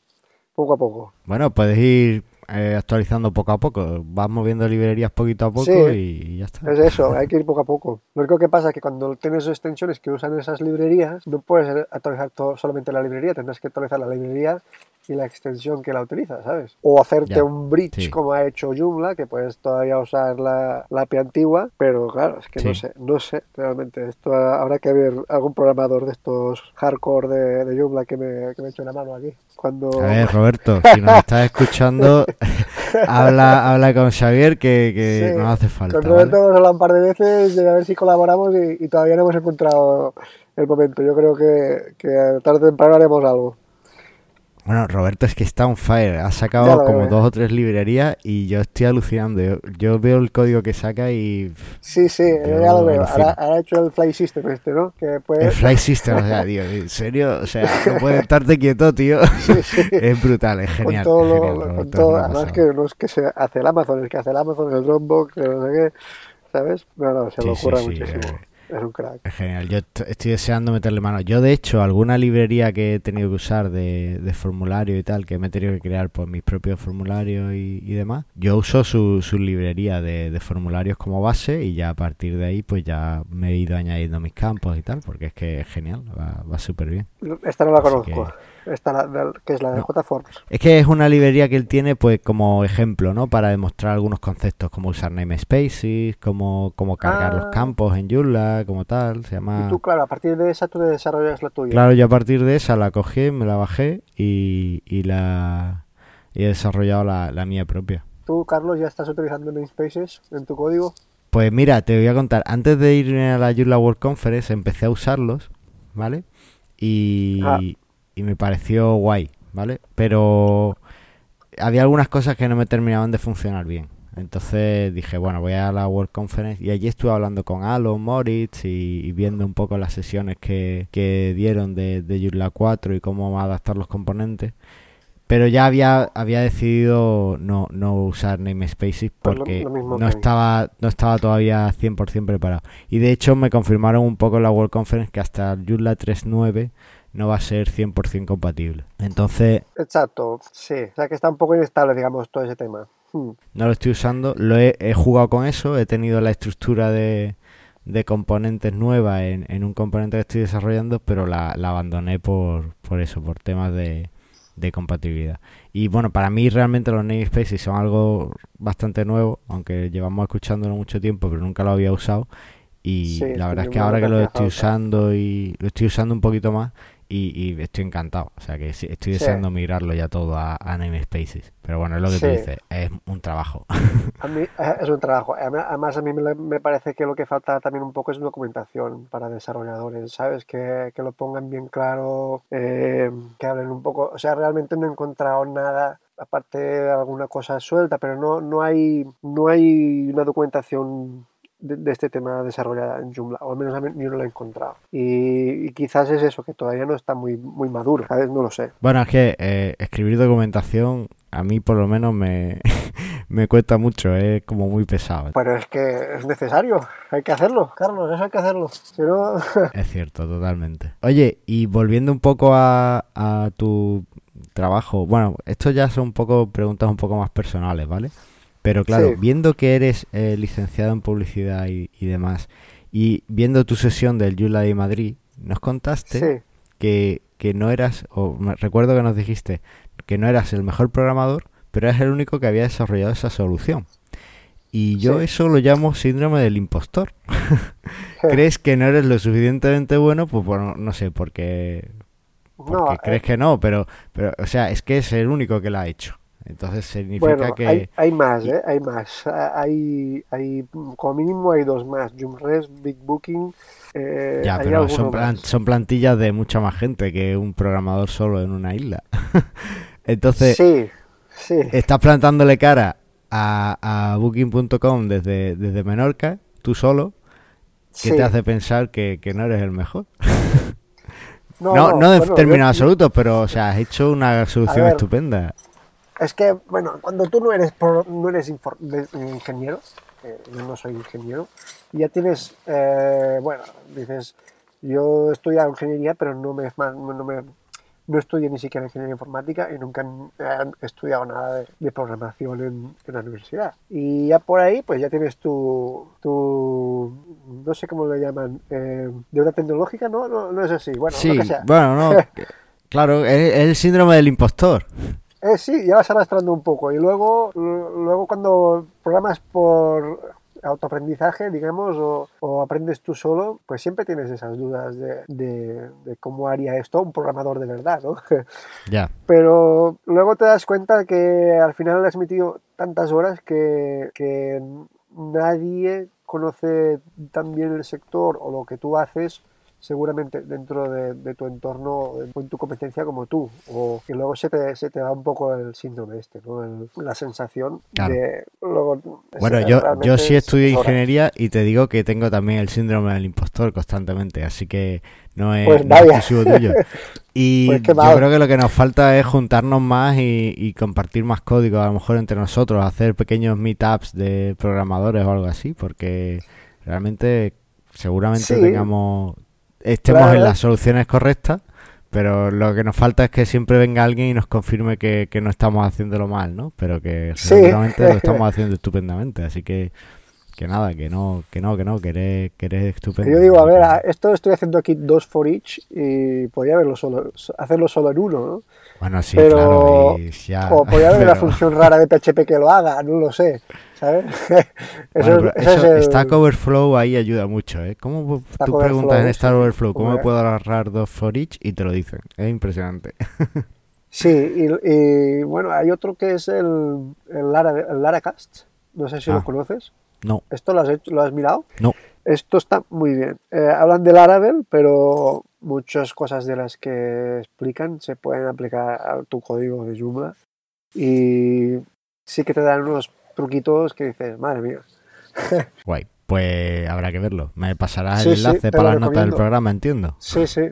poco a poco. Bueno, puedes ir eh, actualizando poco a poco. Vas moviendo librerías poquito a poco y, ya está. Es eso, hay que ir poco a poco. Lo único que pasa es que cuando tienes extensiones que usan esas librerías, no puedes actualizar todo, solamente la librería, tendrás que actualizar la librería y la extensión que la utiliza, ¿sabes? O hacerte un bridge como ha hecho Joomla, que puedes todavía usar la, la API antigua, pero claro, es que no sé, no sé realmente. Esto habrá que ver algún programador de estos hardcore de, de Joomla que me, que me eche una mano aquí. Cuando... A ver, Roberto, si nos estás escuchando, habla, habla con Xavier que, que nos hace falta. Con Roberto hemos hablado un par de veces de a ver si colaboramos y, y todavía no hemos encontrado el momento. Yo creo que, que tarde o temprano haremos algo. Bueno, Roberto es que está on fire. Ha sacado como dos o tres librerías y yo estoy alucinando. Yo, veo el código que saca y. Sí, sí, ya lo veo. Ahora, ha hecho el Fly System este, ¿no? Que El Fly System, o sea, tío, en serio, o sea, no puedes estarte quieto, tío. Es brutal, es genial. Con todo, genial, con todo además que no es que se hace el Amazon, es que hace el Amazon, el Dropbox, no sé qué, ¿sabes? No, no, se lo ocurra muchísimo. Eh, es un crack. Es genial, yo estoy deseando meterle mano. Yo, de hecho, alguna librería que he tenido que usar de, formulario y tal, que me he tenido que crear por mis propios formularios y, demás, yo uso su, su librería de, formularios como base y ya a partir de ahí, pues ya me he ido añadiendo mis campos y tal, porque es que es genial, va, va súper bien. Esta no la conozco. Esta, la, que es la de JForms. Es que es una librería que él tiene pues como ejemplo, ¿no? Para demostrar algunos conceptos como usar namespaces, como, como cargar los ah. campos en Joomla, como tal, se llama... Y tú, claro, a partir de esa tú desarrollas la tuya. Claro, yo a partir de esa la cogí, me la bajé y, y la he desarrollado la, la mía propia. ¿Tú, Carlos, ya estás utilizando namespaces en tu código? Pues mira, te voy a contar, antes de irme a la Joomla World Conference empecé a usarlos, ¿vale? Y, ah y me pareció guay, ¿vale? Pero había algunas cosas que no me terminaban de funcionar bien. Entonces dije, bueno, voy a la World Conference y allí estuve hablando con Alon, Moritz y, viendo un poco las sesiones que, que dieron de, de Joomla 4 y cómo adaptar los componentes. Pero ya había, había decidido no, no usar namespaces pues porque no, estaba, no estaba todavía 100% preparado. Y de hecho me confirmaron un poco en la World Conference que hasta Joomla 3.9 no va a ser 100% compatible. Entonces... Exacto, sí. O sea que está un poco inestable, digamos, todo ese tema. Hmm. No lo estoy usando, lo he, jugado con eso, he tenido la estructura de, de componentes nueva en, en, un componente que estoy desarrollando, pero la, la abandoné por, por eso, por temas de, de compatibilidad. Y bueno, para mí realmente los namespaces son algo bastante nuevo, aunque llevamos escuchándolo mucho tiempo, pero nunca lo había usado. Y la verdad es que ahora que lo estoy usando y lo estoy usando un poquito más, y, estoy encantado. O sea que estoy deseando migrarlo ya todo a, a Namespaces. Pero bueno, es lo que tú dices, es un trabajo. A mí eh, es un trabajo. Además, a mí me, parece que lo que falta también un poco es documentación para desarrolladores, ¿sabes? Que, que lo pongan bien claro, eh, que hablen un poco. O sea, realmente no he encontrado nada aparte de alguna cosa suelta, pero no, no, hay, no hay una documentación de, este tema desarrollada en Joomla, o al menos yo no lo he encontrado. Y, quizás es eso, que todavía no está muy, muy maduro, ¿sabes? No lo sé. Bueno, es que eh, escribir documentación a mí por lo menos me, me cuesta mucho, es como muy pesado. Pero es que es necesario, hay que hacerlo, Carlos, eso hay que hacerlo. es cierto, totalmente. Oye, y volviendo un poco a, a tu trabajo, bueno, esto ya son un poco preguntas un poco más personales, ¿vale? Pero claro, viendo que eres eh, licenciado en publicidad y, demás, y viendo tu sesión del Yula de Madrid, nos contaste que, que, no eras, o recuerdo que nos dijiste que no eras el mejor programador, pero eres el único que había desarrollado esa solución. Y yo eso lo llamo síndrome del impostor. ¿Crees que no eres lo suficientemente bueno? Pues bueno, no sé, porque, porque crees eh. que no, pero, pero, o sea, es que es el único que lo ha hecho. Entonces significa que... Hay, hay más, ¿eh? Hay más. Hay, hay, como mínimo hay dos más. Joomres, Big Booking... Eh, ya, pero son, son plantillas de mucha más gente que un programador solo en una isla. Entonces, sí, sí. estás plantándole cara a, a Booking.com desde, desde Menorca, tú solo, que te hace pensar que, que, no eres el mejor. No, no, de términos absolutos, pero o sea, has hecho una solución estupenda. Es que, bueno, cuando tú no eres, no eres ingeniero, eh, yo no soy ingeniero, ya tienes, eh, bueno, dices, yo he estudiado ingeniería, pero no me, no me no estudié ni siquiera ingeniería informática y nunca he estudiado nada de, programación en, la universidad. Y ya por ahí, pues ya tienes tu, tu no sé cómo le llaman, eh, deuda tecnológica, ¿no? ¿no? No es así. Bueno, sí, bueno, no. claro, es el síndrome del impostor. Eh, sí, ya vas arrastrando un poco. Y luego, luego cuando programas por autoaprendizaje, digamos, o, aprendes tú solo, pues siempre tienes esas dudas de, cómo haría esto un programador de verdad, ¿no? Ya. Pero luego te das cuenta que al final has metido tantas horas que, que nadie conoce tan bien el sector o lo que tú haces seguramente dentro de, tu entorno, en tu competencia como tú, o que luego se te, se te da un poco el síndrome este, ¿no? la sensación de... bueno, yo, yo sí estudio ingeniería y te digo que tengo también el síndrome del impostor constantemente, así que no es, pues tuyo. Y pues yo creo que lo que nos falta es juntarnos más y, y, compartir más código, a lo mejor entre nosotros, hacer pequeños meetups de programadores o algo así, porque realmente seguramente tengamos estemos en las soluciones correctas, pero lo que nos falta es que siempre venga alguien y nos confirme que, no estamos haciéndolo mal, ¿no? Pero que seguramente lo estamos haciendo estupendamente, así que que nada, que no, que no, que no, que eres, que eres estupendo. Yo digo, a ver, esto estoy haciendo aquí dos for each y podría haberlo solo, hacerlo solo en uno, ¿no? Bueno, sí, claro. O podría haber una función rara de PHP que lo haga, no lo sé, ¿sabes? eso, es Stack Overflow ahí ayuda mucho, ¿eh? ¿Cómo tú preguntas en Stack Overflow cómo me puedo agarrar dos for each y te lo dicen? Es impresionante. sí, y, bueno, hay otro que es el, el, Lara, el Laracast, no sé si lo ah. conoces. No. ¿Esto lo has, hecho, lo has mirado? No. Esto está muy bien. Eh, hablan del Laravel, pero muchas cosas de las que explican se pueden aplicar a tu código de Joomla. Y sí que te dan unos truquitos que dices, madre mía. Guay, pues habrá que verlo. Me pasarás el enlace para las notas del programa, entiendo. Sí, sí.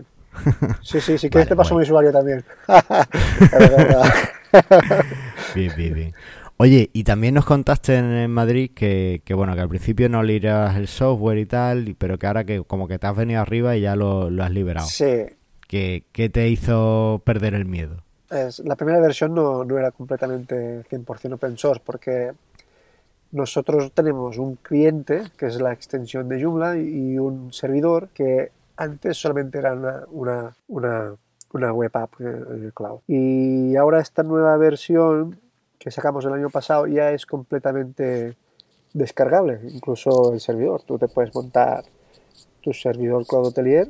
Sí, sí, si quieres te paso mi usuario también. bien, bien, bien. Oye, y también nos contaste en, Madrid que, bueno, que al principio no liberas el software y tal, pero que ahora que como que te has venido arriba y ya lo, has liberado. Sí. ¿Qué, te hizo perder el miedo? Es, la primera versión no, era completamente 100% open source porque nosotros tenemos un cliente que es la extensión de Joomla y un servidor que antes solamente era una, una, una, una web app en el cloud. Y ahora esta nueva versión que sacamos el año pasado ya es completamente descargable, incluso el servidor. Tú te puedes montar tu servidor Cloud Hotelier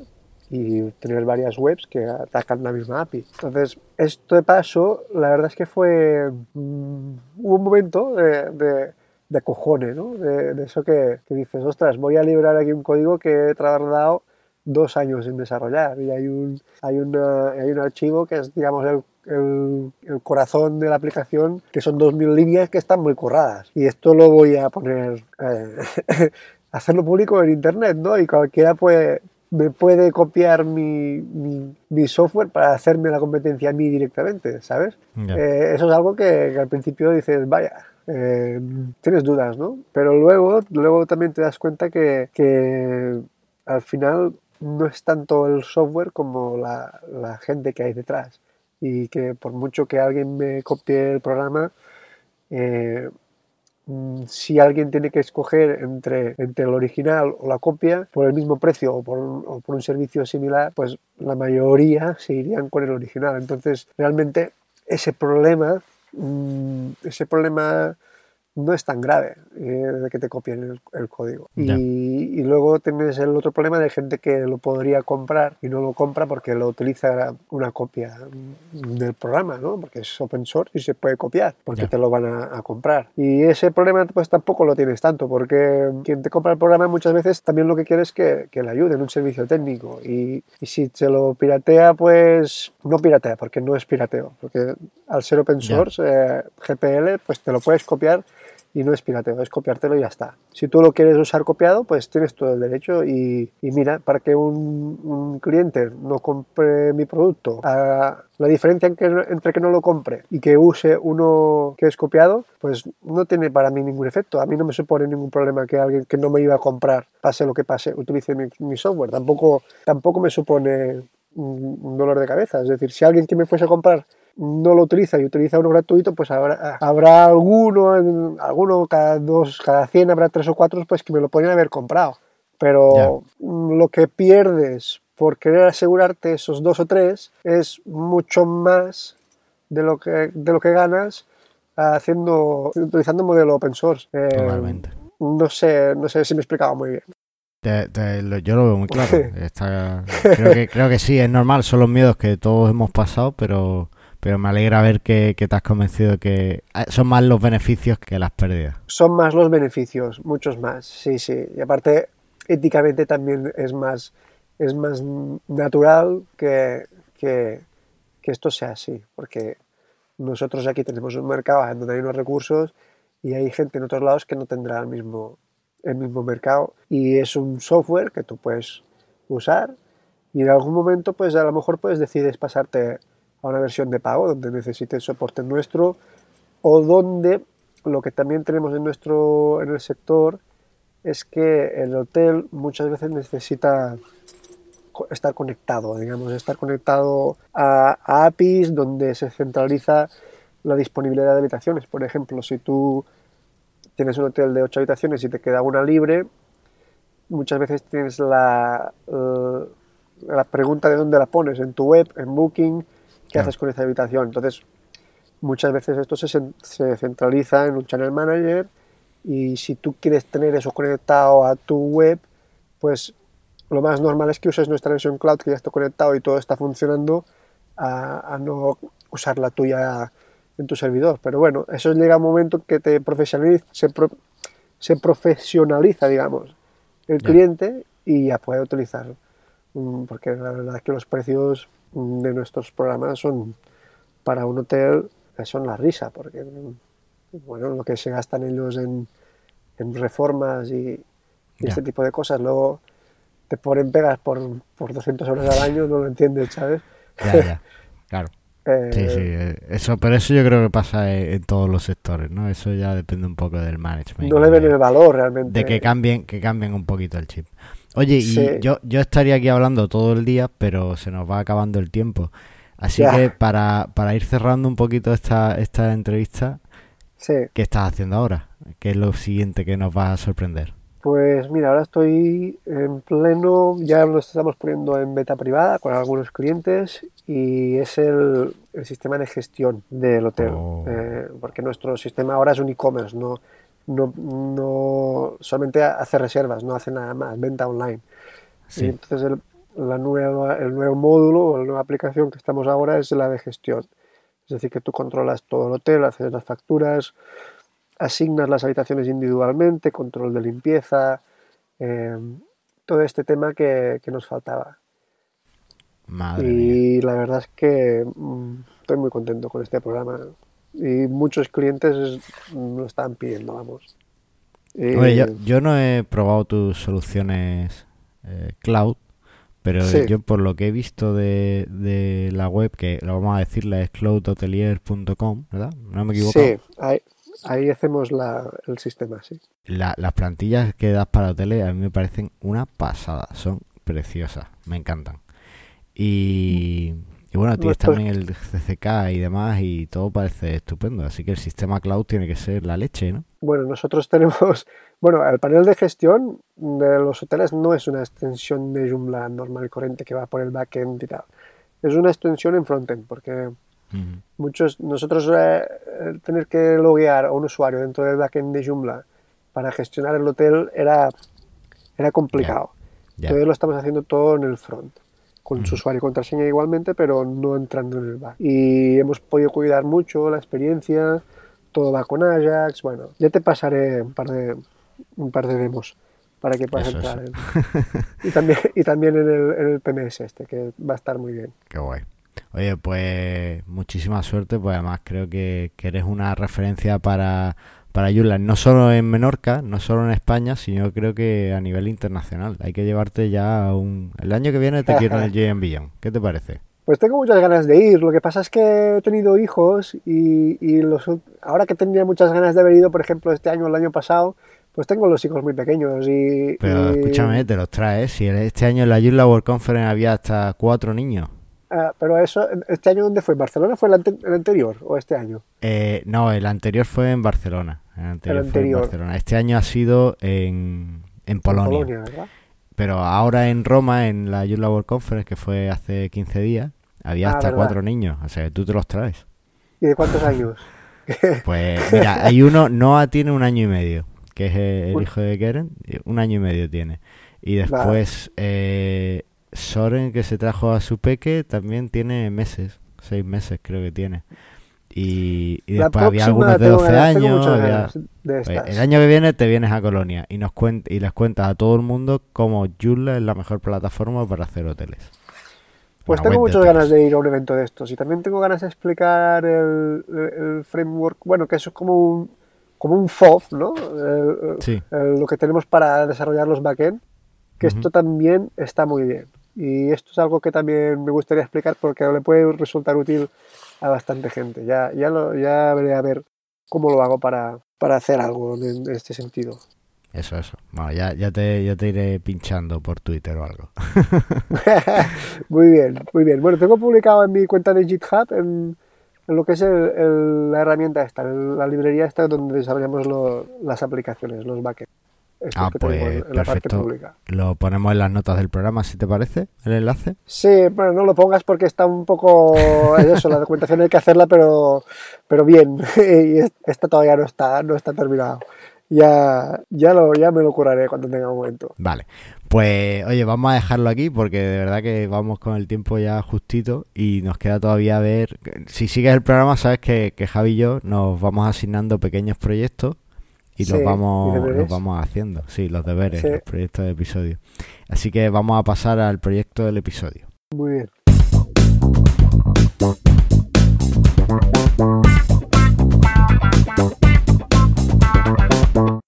y tener varias webs que atacan la misma API. Entonces, esto de paso, la verdad es que fue mm, un momento de, de, cojones, ¿no? De, eso que, que, dices, ostras, voy a liberar aquí un código que he tardado dos años en desarrollar y hay un, hay, una, hay un archivo que es, digamos, el el, corazón de la aplicación, que son 2.000 líneas que están muy curradas. Y esto lo voy a poner, eh, hacerlo público en Internet, ¿no? Y cualquiera puede, me puede copiar mi, mi, software para hacerme la competencia a mí directamente, ¿sabes? Eh, eso es algo que, al principio dices, vaya, eh, tienes dudas, ¿no? Pero luego, luego también te das cuenta que, que al final no es tanto el software como la, la gente que hay detrás y que por mucho que alguien me copie el programa, eh, mm, si alguien tiene que escoger entre, entre el original o la copia por el mismo precio o por, un, por un servicio similar, pues la mayoría se con el original. Entonces, realmente ese problema, mm, ese problema no es tan grave eh, de que te copien el, código. Y, luego tienes el otro problema de gente que lo podría comprar y no lo compra porque lo utiliza una copia del programa, ¿no? Porque es open source y se puede copiar porque te lo van a, comprar. Y ese problema pues tampoco lo tienes tanto porque quien te compra el programa muchas veces también lo que quiere es que, que le ayude en un servicio técnico. Y, y si se lo piratea, pues no piratea porque no es pirateo. Porque al ser open source, eh, GPL, pues te lo puedes copiar y no es pirateo, es copiártelo y ya está. Si tú lo quieres usar copiado, pues tienes todo el derecho y, mira, para que un, cliente no compre mi producto, la diferencia entre que no lo compre y que use uno que es copiado, pues no tiene para mí ningún efecto. A mí no me supone ningún problema que alguien que no me iba a comprar, pase lo que pase, utilice mi, mi software. Tampoco, tampoco me supone un dolor de cabeza. Es decir, si alguien que me fuese a comprar no lo utiliza y utiliza uno gratuito, pues habrá, habrá alguno, alguno cada dos, cada 100 habrá tres o cuatro pues que me lo podrían haber comprado. Pero lo que pierdes por querer asegurarte esos dos o tres es mucho más de lo que, de lo que ganas haciendo, utilizando modelo open source. Eh, no sé, no sé si me he explicado muy bien. yo lo veo muy claro. creo, que, creo que sí, es normal, son los miedos que todos hemos pasado, pero pero me alegra ver que, te has convencido que ah, son más los beneficios que las pérdidas. Son más los beneficios, muchos más, sí, sí. Y aparte, éticamente también es más, es más natural que, que, esto sea así, porque nosotros aquí tenemos un mercado donde hay unos recursos y hay gente en otros lados que no tendrá el mismo, el mismo mercado y es un software que tú puedes usar y en algún momento pues a lo mejor pues decides pasarte a una versión de pago donde necesite soporte nuestro o donde lo que también tenemos en nuestro en el sector es que el hotel muchas veces necesita estar conectado, digamos, estar conectado a, APIs donde se centraliza la disponibilidad de habitaciones. Por ejemplo, si tú tienes un hotel de 8 habitaciones y te queda una libre, muchas veces tienes la, la pregunta de dónde la pones, en tu web, en Booking, qué haces con esa habitación. Entonces, muchas veces esto se, se centraliza en un channel manager y si tú quieres tener eso conectado a tu web, pues lo más normal es que uses nuestra versión cloud que ya está conectado y todo está funcionando a, no usar la tuya en tu servidor. Pero bueno, eso llega un momento que te profesionaliza, se, profesionaliza, digamos, el cliente y ya puede utilizar. Mm, porque la verdad es que los precios de nuestros programas son para un hotel son la risa, porque bueno, lo que se gastan ellos en, en reformas y, este tipo de cosas, luego te ponen pegas por, por 200 horas al año, no lo entiendes, ¿sabes? Ya, ya, claro. Eh, sí, sí, eh, eso, pero eso yo creo que pasa en, todos los sectores, ¿no? Eso ya depende un poco del management. No le ven el valor realmente. De que cambien, que cambien un poquito el chip. Oye, y yo, yo estaría aquí hablando todo el día, pero se nos va acabando el tiempo. Así que para, para ir cerrando un poquito esta, esta entrevista, ¿qué estás haciendo ahora? ¿Qué es lo siguiente que nos va a sorprender? Pues mira, ahora estoy en pleno, ya lo estamos poniendo en beta privada con algunos clientes y es el, sistema de gestión del hotel, oh. eh, porque nuestro sistema ahora es un e-commerce, no, no, no, solamente hace reservas, no hace nada más, venta online. Y entonces el, la nueva, el nuevo módulo o la nueva aplicación que estamos ahora es la de gestión. Es decir, que tú controlas todo el hotel, haces las facturas, asignas las habitaciones individualmente, control de limpieza, em, todo este tema que, nos faltaba. y la verdad es que mm, estoy muy contento con este programa y muchos clientes lo están pidiendo, vamos. yo, no he probado tus soluciones eh, cloud, pero yo por lo que he visto de, de, la web, que lo vamos a decirle es cloudhotelier.com, ¿verdad? ¿No me equivoco? Sí, ahí, hacemos la, el sistema, sí. las plantillas que das para hoteles a mí me parecen una pasada, son preciosas, me encantan. Y, y bueno, tienes también el CCK y demás y todo parece estupendo, así que el sistema cloud tiene que ser la leche, ¿no? Bueno, nosotros tenemos bueno, el panel de gestión de los hoteles no es una extensión de Joomla normal y corriente que va por el backend y tal. Es una extensión en frontend, porque muchos nosotros eh, tener que loguear a un usuario dentro del backend de Joomla para gestionar el hotel era, era complicado. Entonces lo estamos haciendo todo en el front, con su usuario y contraseña igualmente, pero no entrando en el back. Y hemos podido cuidar mucho la experiencia, todo va con Ajax, bueno, ya te pasaré un par de un par de demos para que puedas entrar. y también, y también en el, PMS este, que va a estar muy bien. Qué guay. Oye, pues muchísima suerte, pues además creo que, eres una referencia para, para no solo en Menorca, no solo en España, sino creo que a nivel internacional. Hay que llevarte ya un... El año que viene te quiero en el JM Beyond. ¿Qué te parece? Pues tengo muchas ganas de ir. Lo que pasa es que he tenido hijos y, y los, ahora que tendría muchas ganas de haber ido, por ejemplo, este año o el año pasado, pues tengo los hijos muy pequeños y... Pero escúchame, te los traes. Si este año en la Joomla World Conference había hasta cuatro niños. Ah, pero eso, ¿este año dónde fue? ¿En Barcelona fue el, anterior o este año? Eh, no, el anterior fue en Barcelona. El anterior, Fue en Barcelona. Este año ha sido en, en Polonia. Polonia ¿verdad? Pero ahora en Roma, en la Joomla World Conference, que fue hace 15 días, había ah, hasta cuatro niños. O sea, tú te los traes. ¿Y de cuántos años? pues mira, hay uno, Noah tiene un año y medio que es el hijo de Keren, un año y medio tiene. Y después eh, Soren, que se trajo a su peque, también tiene meses, seis meses creo que tiene. Y, después había algunos de 12 años. Pues, el año que viene te vienes a Colonia y nos y les cuentas a todo el mundo cómo Joomla es la mejor plataforma para hacer hoteles. Pues tengo muchas ganas de ir a un evento de estos y también tengo ganas de explicar el, el framework, bueno, que eso es como un, como un FOV, ¿no? lo que tenemos para desarrollar los backend, que esto también está muy bien. Y esto es algo que también me gustaría explicar porque le puede resultar útil a bastante gente. Ya, ya, lo, ya veré a ver cómo lo hago para, para hacer algo en, este sentido. Eso, eso. Bueno, ya, ya, te, ya te iré pinchando por Twitter o algo. muy bien, muy bien. Bueno, tengo publicado en mi cuenta de GitHub, en, en lo que es el, la herramienta esta, la librería esta donde desarrollamos lo, las aplicaciones, los backends. Ah, pues perfecto. Lo ponemos en las notas del programa, si te parece, el enlace. Sí, bueno, no lo pongas porque está un poco eso, la documentación hay que hacerla, pero, pero bien. y esta todavía no está, no está terminado ya, ya, lo, ya me lo curaré cuando tenga un momento. Vale, pues oye, vamos a dejarlo aquí porque de verdad que vamos con el tiempo ya justito y nos queda todavía ver, si sigues el programa sabes que, que Javi y yo nos vamos asignando pequeños proyectos y los vamos los vamos haciendo, sí, los deberes, los proyectos de episodio. Así que vamos a pasar al proyecto del episodio. Muy bien.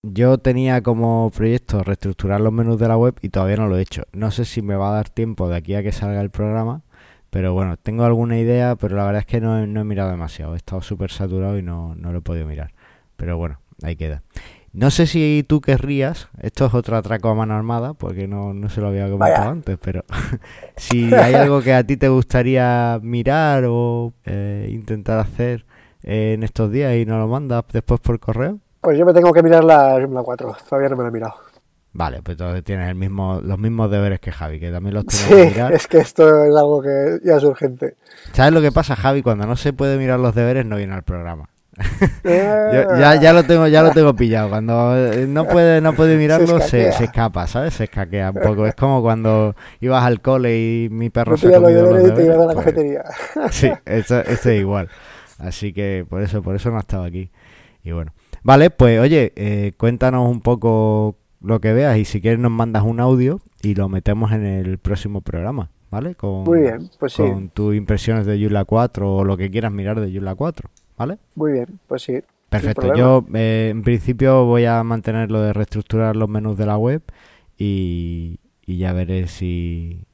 Yo tenía como proyecto reestructurar los menús de la web y todavía no lo he hecho. No sé si me va a dar tiempo de aquí a que salga el programa, pero bueno, tengo alguna idea, pero la verdad es que no, he mirado demasiado. He estado súper saturado y no, lo he podido mirar. Pero bueno, ahí queda. No sé si tú querrías, esto es otro atraco a mano armada, porque no, se lo había comentado antes, pero si hay algo que a ti te gustaría mirar o eh, intentar hacer en estos días y no lo mandas después por correo. Pues yo me tengo que mirar la Joomla 4, todavía no me la he mirado. Vale, pues entonces tienes el mismo, los mismos deberes que Javi, que también los tienes que mirar. es que esto es algo que ya es urgente. ¿Sabes lo que pasa, Javi? Cuando no se puede mirar los deberes no viene al programa. Ya, ya lo tengo ya lo tengo pillado. Cuando eh, no puede no puede mirarlo se, se, escapa sabes se escaquea un poco. Es como cuando ibas al cole y mi perro se ha comido los deberes, a la pues, cafetería. sí esto, esto es igual. Así que por eso por eso no estaba aquí. Y bueno. Vale, pues oye, eh, cuéntanos un poco lo que veas y si quieres nos mandas un audio y lo metemos en el próximo programa, ¿vale? Con, Muy bien, pues sí. Con tus impresiones de Yula 4 o lo que quieras mirar de Yula 4, ¿vale? Muy bien, pues sí. Perfecto, yo eh, en principio voy a mantener lo de reestructurar los menús de la web y, y ya veré si,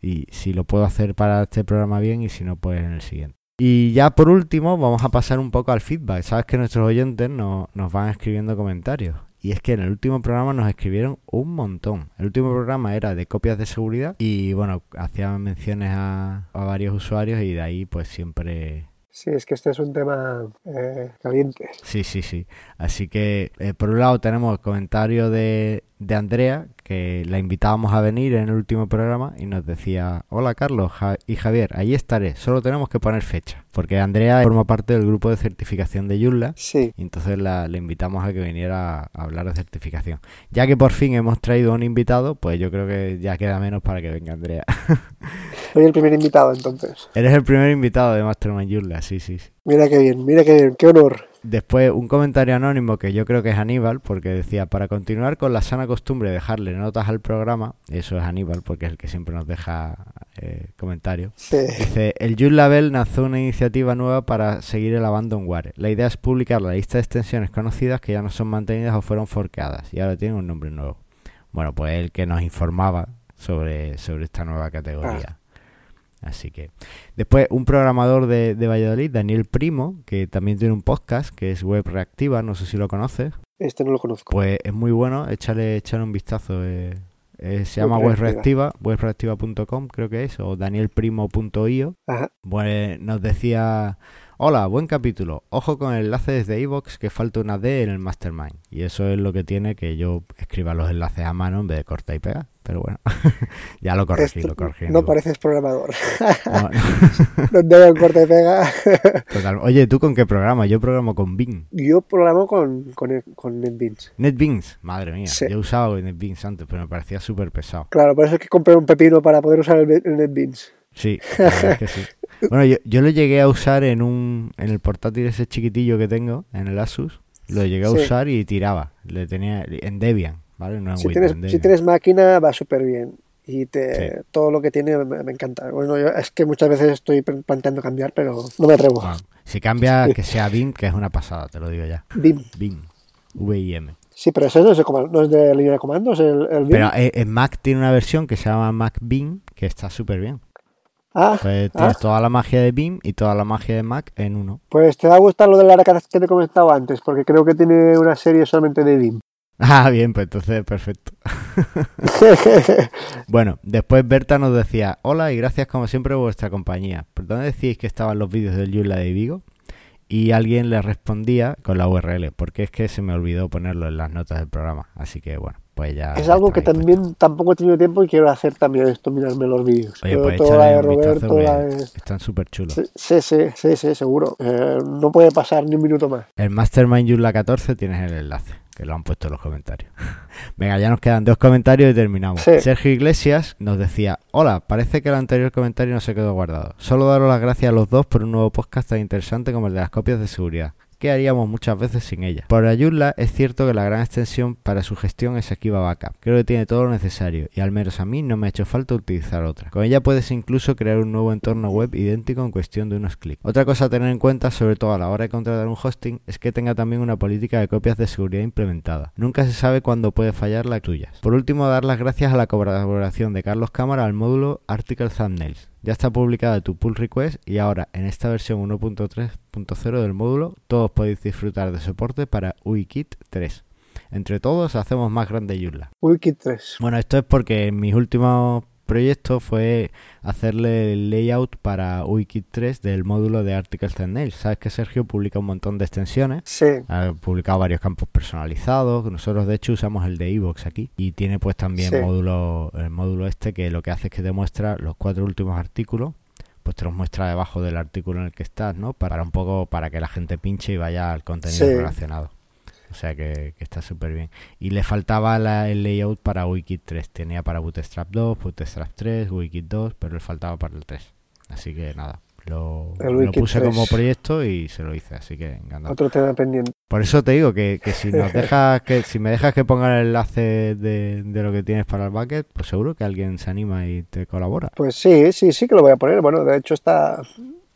y, si lo puedo hacer para este programa bien y si no, pues en el siguiente. Y ya por último, vamos a pasar un poco al feedback. Sabes que nuestros oyentes nos van escribiendo comentarios. Y es que en el último programa nos escribieron un montón. El último programa era de copias de seguridad y bueno, hacían menciones a, varios usuarios y de ahí pues siempre Sí, es que este es un tema eh, caliente. Sí, sí, sí. Así que, eh, por un lado, tenemos el comentario de, de Andrea, que la invitábamos a venir en el último programa y nos decía, hola Carlos y Javier, ahí estaré, solo tenemos que poner fecha, porque Andrea forma parte del grupo de certificación de Yulla, sí. y entonces la, le invitamos a que viniera a hablar de certificación. Ya que por fin hemos traído un invitado, pues yo creo que ya queda menos para que venga Andrea. Soy el primer invitado entonces. Eres el primer invitado de Mastermind Yulla, sí, sí. Mira qué bien, mira qué bien, qué honor. Después un comentario anónimo que yo creo que es Aníbal, porque decía, para continuar con la sana costumbre de dejarle notas al programa, eso es Aníbal, porque es el que siempre nos deja eh, comentarios. Dice, el Joomla Label lanzó una iniciativa nueva para seguir el abandonware. La idea es publicar la lista de extensiones conocidas que ya no son mantenidas o fueron forqueadas y ahora tienen un nombre nuevo. Bueno, pues el que nos informaba sobre, sobre esta nueva categoría. Ah. Así que. Después, un programador de, de, Valladolid, Daniel Primo, que también tiene un podcast que es Web Reactiva, no sé si lo conoces. Este no lo conozco. Pues es muy bueno, échale, échale un vistazo. Eh, eh, se llama Web Reactiva, webreactiva.com creo que es, o danielprimo.io. Pues nos decía Hola, buen capítulo. Ojo con el enlace desde iVoox que falta una D en el Mastermind. Y eso es lo que tiene que yo escriba los enlaces a mano en vez de cortar y pegar. Pero bueno, ya lo corregí, lo corregí. No pareces programador. no, no. corta y pega. Total. Oye, ¿tú con qué programa? Yo programo con Bing. Yo programo con, con, con NetBeans. NetBeans, madre mía. Yo usaba NetBeans antes, pero me parecía súper pesado. Claro, por eso es que compré un pepino para poder usar el, el NetBeans. Sí, es que sí. Bueno, yo, yo, lo llegué a usar en un en el portátil ese chiquitillo que tengo, en el Asus. Lo llegué a usar y tiraba. Le tenía en Debian, ¿vale? No en si, tienes, si tienes máquina va súper bien. Y te, todo lo que tiene me, encanta. Bueno, yo, es que muchas veces estoy planteando cambiar, pero no me atrevo. si cambia, que sea BIM, que es una pasada, te lo digo ya. BIM. BIM. V-I-M. Sí, pero eso no es, de, no es de línea de comandos, el, el BIM. Pero eh, en Mac tiene una versión que se llama Mac BIM, que está súper bien. Ah, pues tienes ah. toda la magia de BIM y toda la magia de Mac en uno. Pues te va a gustar lo de la que te he comentado antes, porque creo que tiene una serie solamente de BIM. Ah, bien, pues entonces perfecto. bueno, después Berta nos decía, hola y gracias como siempre por vuestra compañía. ¿Por dónde decís que estaban los vídeos del Yula de Vigo? Y alguien le respondía con la URL, porque es que se me olvidó ponerlo en las notas del programa. Así que bueno, pues ya. Es algo que también tampoco he tenido tiempo y quiero hacer también esto, mirarme los vídeos. Oye, pues Todo la de Roberto, la de- están súper chulos. Sí, sí, sí, sí, sí, seguro. Eh, no puede pasar ni un minuto más. El Mastermind Yula 14 tienes el enlace, que lo han puesto en los comentarios. Venga, ya nos quedan dos comentarios y terminamos. Sí. Sergio Iglesias nos decía, hola, parece que el anterior comentario no se quedó guardado. Solo daros las gracias a los dos por un nuevo podcast tan interesante como el de las copias de seguridad. Que haríamos muchas veces sin ella. Por Ayurla es cierto que la gran extensión para su gestión es Akiva Backup. Creo que tiene todo lo necesario y al menos a mí no me ha hecho falta utilizar otra. Con ella puedes incluso crear un nuevo entorno web idéntico en cuestión de unos clics. Otra cosa a tener en cuenta, sobre todo a la hora de contratar un hosting, es que tenga también una política de copias de seguridad implementada. Nunca se sabe cuándo puede fallar la tuya. Por último, dar las gracias a la colaboración de Carlos Cámara al módulo Article Thumbnails. Ya está publicada tu pull request y ahora en esta versión 1.3.0 del módulo todos podéis disfrutar de soporte para UIKit 3. Entre todos hacemos más grande Joomla. Wikit 3. Bueno, esto es porque en mis últimos proyectos fue hacerle el layout para UIKit 3 del módulo de Article Thumbnails. Sabes que Sergio publica un montón de extensiones Sí, ha publicado varios campos personalizados. Nosotros de hecho usamos el de iVoox aquí y tiene pues también Sí. módulo el módulo este que lo que hace es que te muestra los cuatro últimos artículos. Pues te los muestra debajo del artículo en el que estás, ¿no? Para un poco para que la gente pinche y vaya al contenido Sí. relacionado. O sea que, que está súper bien. Y le faltaba la- el layout para Wikit 3. Tenía para Bootstrap 2, Bootstrap 3, Wikit 2, pero le faltaba para el 3. Así que nada, lo, puse 3. como proyecto y se lo hice. Así que encantado. otro tema pendiente. Por eso te digo que, que si nos dejas que si me dejas que ponga el enlace de, de lo que tienes para el bucket, pues seguro que alguien se anima y te colabora. Pues sí, sí, sí que lo voy a poner. Bueno, de hecho está...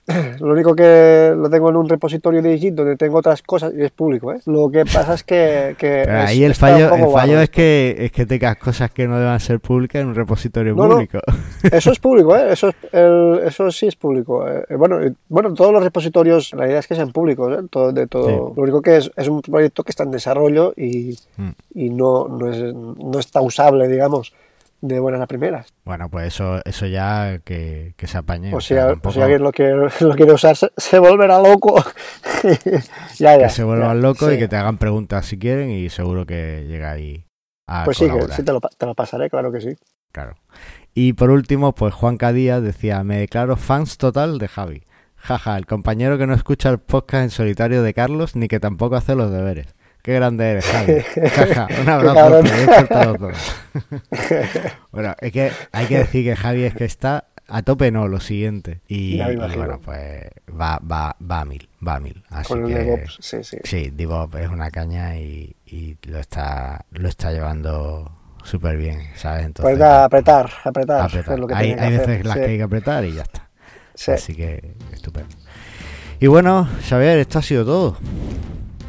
Lo único que lo tengo en un repositorio de Git donde tengo otras cosas y es público, ¿eh? Lo que pasa es que... que Pero es- ahí el fallo, el fallo es que es que tengas cosas que no deban ser públicas en un repositorio No, no. público. Eso es público, ¿eh? Eso, es, el- eso sí es público. eh. Bueno, bueno, todos los repositorios, la idea es que sean públicos, ¿eh? Todo, de todo. Sí. Lo único que es, es un proyecto que está en desarrollo y, Mm. y no, no, es, no está usable, digamos, de buenas a primeras. Bueno, pues eso eso ya que, que se apañe. O o sea, sea, tampoco o si alguien lo quiere, lo quiere usar, se, se volverá loco. ya, ya. que se vuelvan locos y sí. que te hagan preguntas si quieren y seguro que llega ahí a Pues sí, que te lo, te lo pasaré, claro que sí. Claro. Y por último, pues Juan Cadías decía, me declaro fans total de Javi. Jaja, el compañero que no escucha el podcast en solitario de Carlos ni que tampoco hace los deberes. Qué grande eres, Javi. Jaja, un abrazo bueno, es que hay que decir que Javi es que está a tope, no, lo siguiente. Y, bueno, pues va, va, va a mil, va a mil. Así Con que... DevOps, sí, sí. Sí, DevOps es una caña y, y lo está lo está llevando súper bien, ¿sabes? Entonces, Pues da, apretar, apretar. apretar. es lo que hay que hay hacer, veces las sí, que hay que apretar y ya está. sí. Así que estupendo. Y bueno, Xavier, esto ha sido todo.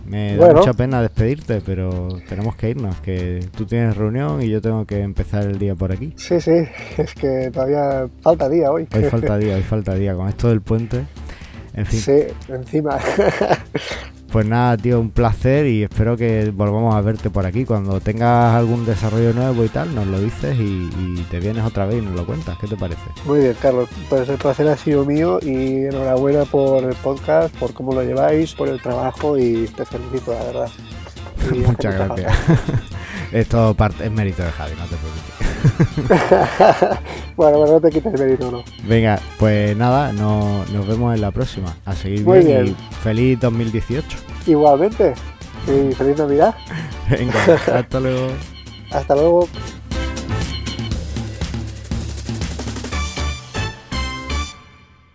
Me da Bueno. mucha pena despedirte, pero tenemos que irnos, que tú tienes reunión y yo tengo que empezar el día por aquí. Sí, sí, es que todavía falta día hoy. Hoy falta día, hoy falta día. Con esto del puente, en fin. Sí, encima. Pues nada, tío, un placer y espero que volvamos a verte por aquí. Cuando tengas algún desarrollo nuevo y tal, nos lo dices y, y te vienes otra vez y nos lo cuentas. ¿Qué te parece? Muy bien, Carlos. Pues el placer ha sido mío y enhorabuena por el podcast, por cómo lo lleváis, por el trabajo y te felicito, la verdad. Y Muchas mucha gracias. es todo parte, es mérito de Javi, no te preocupes. bueno, bueno, no te quites mérito, ¿no? Venga, pues nada, no- nos vemos en la próxima. A seguir Muy bien, bien. y feliz 2018. Igualmente. Y feliz Navidad. Venga, hasta luego. Hasta luego.